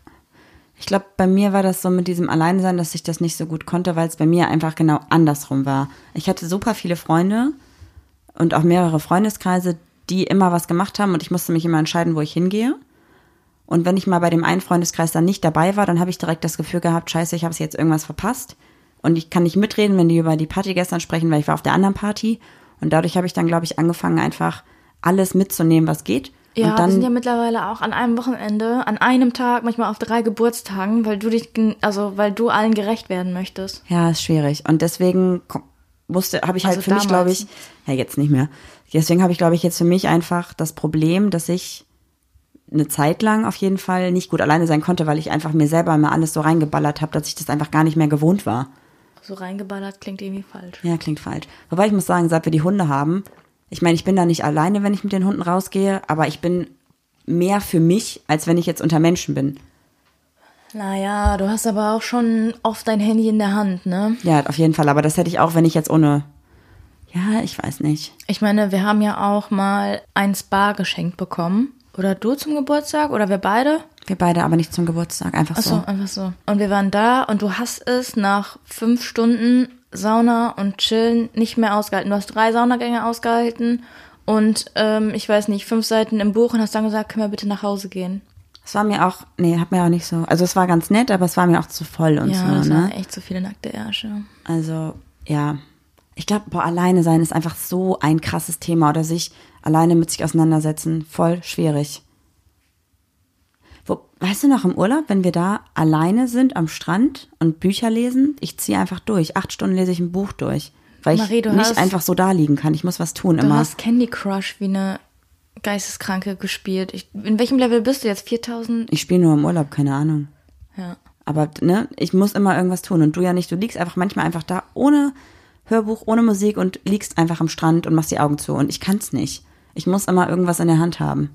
Ich glaube, bei mir war das so mit diesem Alleinsein, dass ich das nicht so gut konnte, weil es bei mir einfach genau andersrum war. Ich hatte super viele Freunde und auch mehrere Freundeskreise, die immer was gemacht haben und ich musste mich immer entscheiden, wo ich hingehe. Und wenn ich mal bei dem einen Freundeskreis dann nicht dabei war, dann habe ich direkt das Gefühl gehabt, scheiße, ich habe jetzt irgendwas verpasst. Und ich kann nicht mitreden, wenn die über die Party gestern sprechen, weil ich war auf der anderen Party. Und dadurch habe ich dann, glaube ich, angefangen, einfach alles mitzunehmen, was geht. Ja, dann, wir sind ja mittlerweile auch an einem Wochenende, an einem Tag, manchmal auf drei Geburtstagen, weil du dich, also weil du allen gerecht werden möchtest. Ja, ist schwierig. Und deswegen musste, habe ich halt also für mich, glaube ich, ja jetzt nicht mehr. Deswegen habe ich, glaube ich, jetzt für mich einfach das Problem, dass ich eine Zeit lang auf jeden Fall nicht gut alleine sein konnte, weil ich einfach mir selber mal alles so reingeballert habe, dass ich das einfach gar nicht mehr gewohnt war. So reingeballert klingt irgendwie falsch. Ja, klingt falsch. Wobei ich muss sagen, seit wir die Hunde haben, ich meine, ich bin da nicht alleine, wenn ich mit den Hunden rausgehe, aber ich bin mehr für mich, als wenn ich jetzt unter Menschen bin. Naja, du hast aber auch schon oft dein Handy in der Hand, ne? Ja, auf jeden Fall. Aber das hätte ich auch, wenn ich jetzt ohne. Ja, ich weiß nicht. Ich meine, wir haben ja auch mal ein Spa geschenkt bekommen. Oder du zum Geburtstag? Oder wir beide? Wir beide, aber nicht zum Geburtstag. Einfach Ach so. Achso, einfach so. Und wir waren da und du hast es nach fünf Stunden Sauna und Chillen nicht mehr ausgehalten. Du hast drei Saunagänge ausgehalten und ähm, ich weiß nicht, fünf Seiten im Buch und hast dann gesagt, können wir bitte nach Hause gehen. Es war mir auch, nee, hat mir auch nicht so. Also es war ganz nett, aber es war mir auch zu voll und ja, so. Ja, ne? waren echt zu viele nackte Ärsche. Also, ja. Ich glaube, boah, alleine sein ist einfach so ein krasses Thema oder sich alleine mit sich auseinandersetzen. Voll schwierig. Weißt du noch im Urlaub, wenn wir da alleine sind am Strand und Bücher lesen? Ich ziehe einfach durch. Acht Stunden lese ich ein Buch durch. Weil Marie, ich nicht hast, einfach so da liegen kann. Ich muss was tun du immer. Du hast Candy Crush wie eine Geisteskranke gespielt. Ich, in welchem Level bist du jetzt? 4000? Ich spiele nur im Urlaub, keine Ahnung. Ja. Aber ne, ich muss immer irgendwas tun und du ja nicht. Du liegst einfach manchmal einfach da ohne Hörbuch, ohne Musik und liegst einfach am Strand und machst die Augen zu und ich kann's nicht. Ich muss immer irgendwas in der Hand haben.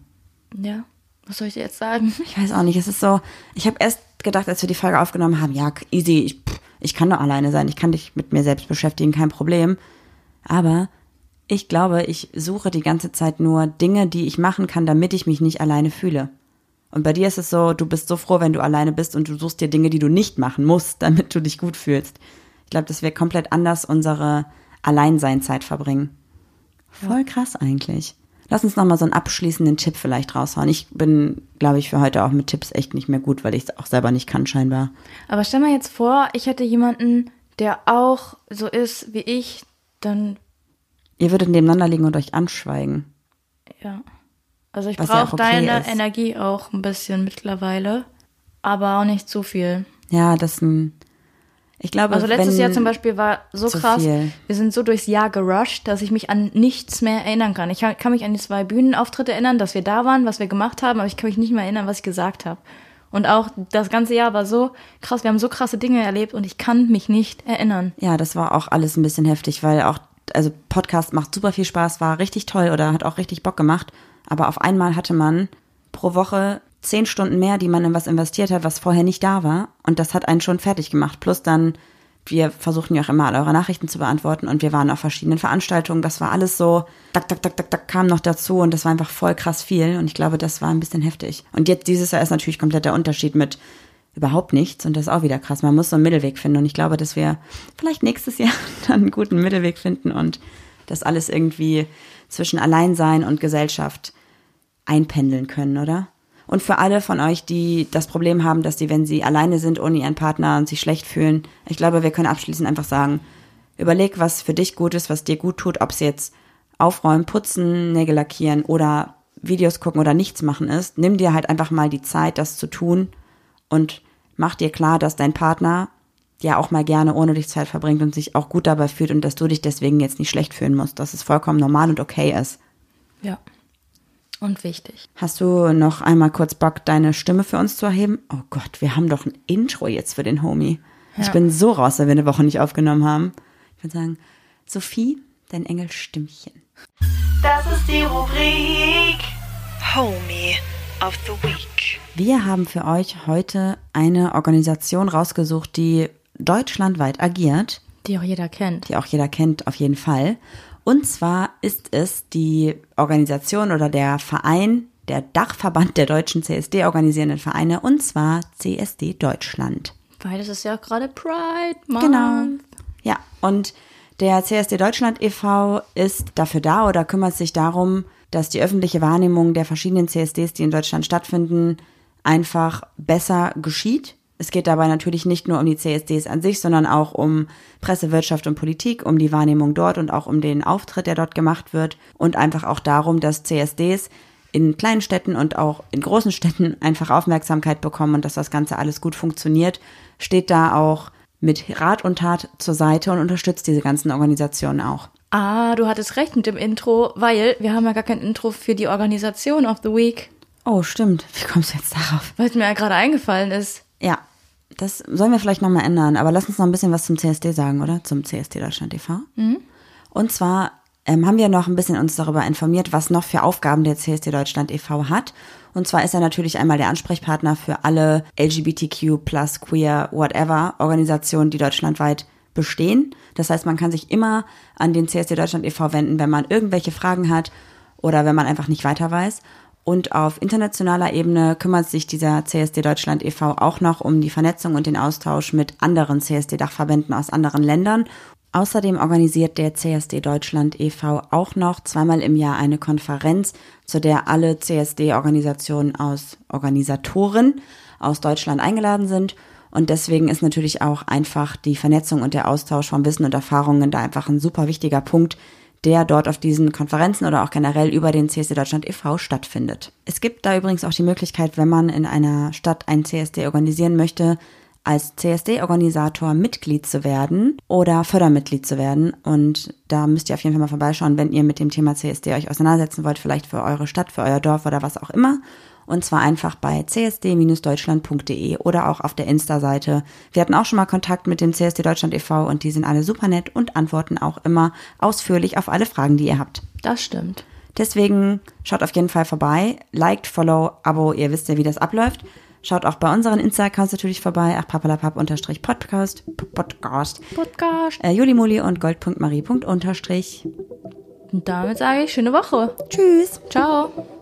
Ja. Was soll ich dir jetzt sagen? Ich weiß auch nicht. Es ist so, ich habe erst gedacht, als wir die Folge aufgenommen haben, ja, easy, ich, ich kann doch alleine sein, ich kann dich mit mir selbst beschäftigen, kein Problem. Aber ich glaube, ich suche die ganze Zeit nur Dinge, die ich machen kann, damit ich mich nicht alleine fühle. Und bei dir ist es so, du bist so froh, wenn du alleine bist und du suchst dir Dinge, die du nicht machen musst, damit du dich gut fühlst. Ich glaube, dass wir komplett anders unsere Alleinseinzeit verbringen. Voll krass eigentlich. Lass uns nochmal so einen abschließenden Tipp vielleicht raushauen. Ich bin, glaube ich, für heute auch mit Tipps echt nicht mehr gut, weil ich es auch selber nicht kann, scheinbar. Aber stell mal jetzt vor, ich hätte jemanden, der auch so ist wie ich, dann Ihr würdet nebeneinander liegen und euch anschweigen. Ja. Also ich brauche ja okay deine ist. Energie auch ein bisschen mittlerweile, aber auch nicht zu viel. Ja, das ist ein. Ich glaube, Also letztes Jahr zum Beispiel war so krass, viel. wir sind so durchs Jahr gerusht, dass ich mich an nichts mehr erinnern kann. Ich kann kann mich an die zwei Bühnenauftritte erinnern, dass wir da waren, was wir gemacht haben, aber ich kann mich nicht mehr erinnern, was ich gesagt habe. Und auch das ganze Jahr war so krass, wir haben so krasse Dinge erlebt und ich kann mich nicht erinnern. Ja, das war auch alles ein bisschen heftig, weil auch, also Podcast macht super viel Spaß, war richtig toll oder hat auch richtig Bock gemacht. Aber auf einmal hatte man pro Woche zehn Stunden mehr, die man in was investiert hat, was vorher nicht da war. Und das hat einen schon fertig gemacht. Plus dann, wir versuchten ja auch immer eure Nachrichten zu beantworten und wir waren auf verschiedenen Veranstaltungen. Das war alles so, tak, tak, tak, tak, tak, kam noch dazu und das war einfach voll krass viel. Und ich glaube, das war ein bisschen heftig. Und jetzt dieses Jahr ist natürlich komplett der Unterschied mit überhaupt nichts und das ist auch wieder krass. Man muss so einen Mittelweg finden und ich glaube, dass wir vielleicht nächstes Jahr dann einen guten Mittelweg finden und das alles irgendwie zwischen Alleinsein und Gesellschaft einpendeln können, oder? Und für alle von euch, die das Problem haben, dass sie, wenn sie alleine sind, ohne ihren Partner und sich schlecht fühlen, ich glaube, wir können abschließend einfach sagen, überleg, was für dich gut ist, was dir gut tut, ob es jetzt aufräumen, putzen, Nägel lackieren oder Videos gucken oder nichts machen ist. Nimm dir halt einfach mal die Zeit, das zu tun und mach dir klar, dass dein Partner ja auch mal gerne ohne dich Zeit verbringt und sich auch gut dabei fühlt und dass du dich deswegen jetzt nicht schlecht fühlen musst, dass es vollkommen normal und okay ist. Ja. Und wichtig. Hast du noch einmal kurz Bock, deine Stimme für uns zu erheben? Oh Gott, wir haben doch ein Intro jetzt für den Homie. Ich Ja. bin so raus, weil wir eine Woche nicht aufgenommen haben. Ich würde sagen, Sophie, dein Engelstimmchen. Das ist die Rubrik Homie of the Week. Wir haben für euch heute eine Organisation rausgesucht, die deutschlandweit agiert, Die auch jeder kennt. die auch jeder kennt auf jeden Fall. Und zwar ist es die Organisation oder der Verein, der Dachverband der deutschen CSD organisierenden Vereine, und zwar CSD Deutschland. Weil das ist ja auch gerade Pride Month. Genau. Ja, und der CSD Deutschland e.V. ist dafür da oder kümmert sich darum, dass die öffentliche Wahrnehmung der verschiedenen CSDs, die in Deutschland stattfinden, einfach besser geschieht. Es geht dabei natürlich nicht nur um die CSDs an sich, sondern auch um Presse, Wirtschaft und Politik, um die Wahrnehmung dort und auch um den Auftritt, der dort gemacht wird und einfach auch darum, dass CSDs in kleinen Städten und auch in großen Städten einfach Aufmerksamkeit bekommen und dass das Ganze alles gut funktioniert, steht da auch mit Rat und Tat zur Seite und unterstützt diese ganzen Organisationen auch. Ah, du hattest recht mit dem Intro, weil wir haben ja gar kein Intro für die Organisation of the Week, Oh, stimmt. Wie kommst du jetzt darauf? weil es mir ja gerade eingefallen ist. Ja, das sollen wir vielleicht nochmal ändern, aber lass uns noch ein bisschen was zum CSD sagen, oder? Zum CSD Deutschland e.V. Und zwar ähm, haben wir noch ein bisschen uns darüber informiert, was noch für Aufgaben der CSD Deutschland e.V. hat. Und zwar ist er natürlich einmal der Ansprechpartner für alle LGBTQ plus queer whatever Organisationen, die deutschlandweit bestehen. Das heißt, man kann sich immer an den CSD Deutschland e.V. wenden, wenn man irgendwelche Fragen hat oder wenn man einfach nicht weiter weiß. Und auf internationaler Ebene kümmert sich dieser CSD Deutschland e.V. auch noch um die Vernetzung und den Austausch mit anderen CSD-Dachverbänden aus anderen Ländern. Außerdem organisiert der CSD Deutschland e.V. auch noch zweimal im Jahr eine Konferenz, zu der alle CSD-Organisationen aus Organisatoren aus Deutschland eingeladen sind. Und deswegen ist natürlich auch einfach die Vernetzung und der Austausch von Wissen und Erfahrungen da einfach ein super wichtiger Punkt, der dort auf diesen Konferenzen oder auch generell über den CSD Deutschland e.V. stattfindet. Es gibt da übrigens auch die Möglichkeit, wenn man in einer Stadt ein CSD organisieren möchte, als CSD-Organisator Mitglied zu werden oder Fördermitglied zu werden. Und da müsst ihr auf jeden Fall mal vorbeischauen, wenn ihr mit dem Thema CSD euch auseinandersetzen wollt, vielleicht für eure Stadt, für euer Dorf oder was auch immer. Und zwar einfach bei csd-deutschland.de oder auch auf der Insta-Seite. Wir hatten auch schon mal Kontakt mit dem CSD Deutschland e.V. und die sind alle super nett und antworten auch immer ausführlich auf alle Fragen, die ihr habt. Das stimmt. Deswegen schaut auf jeden Fall vorbei. Liked, Follow, Abo, ihr wisst ja, wie das abläuft. Schaut auch bei unseren Insta-Accounts natürlich vorbei. Ach, papalapap unterstrich Podcast. Podcast. Podcast. Äh, Julimuli und gold.marie. unterstrich. Und damit sage ich schöne Woche. Tschüss. Ciao.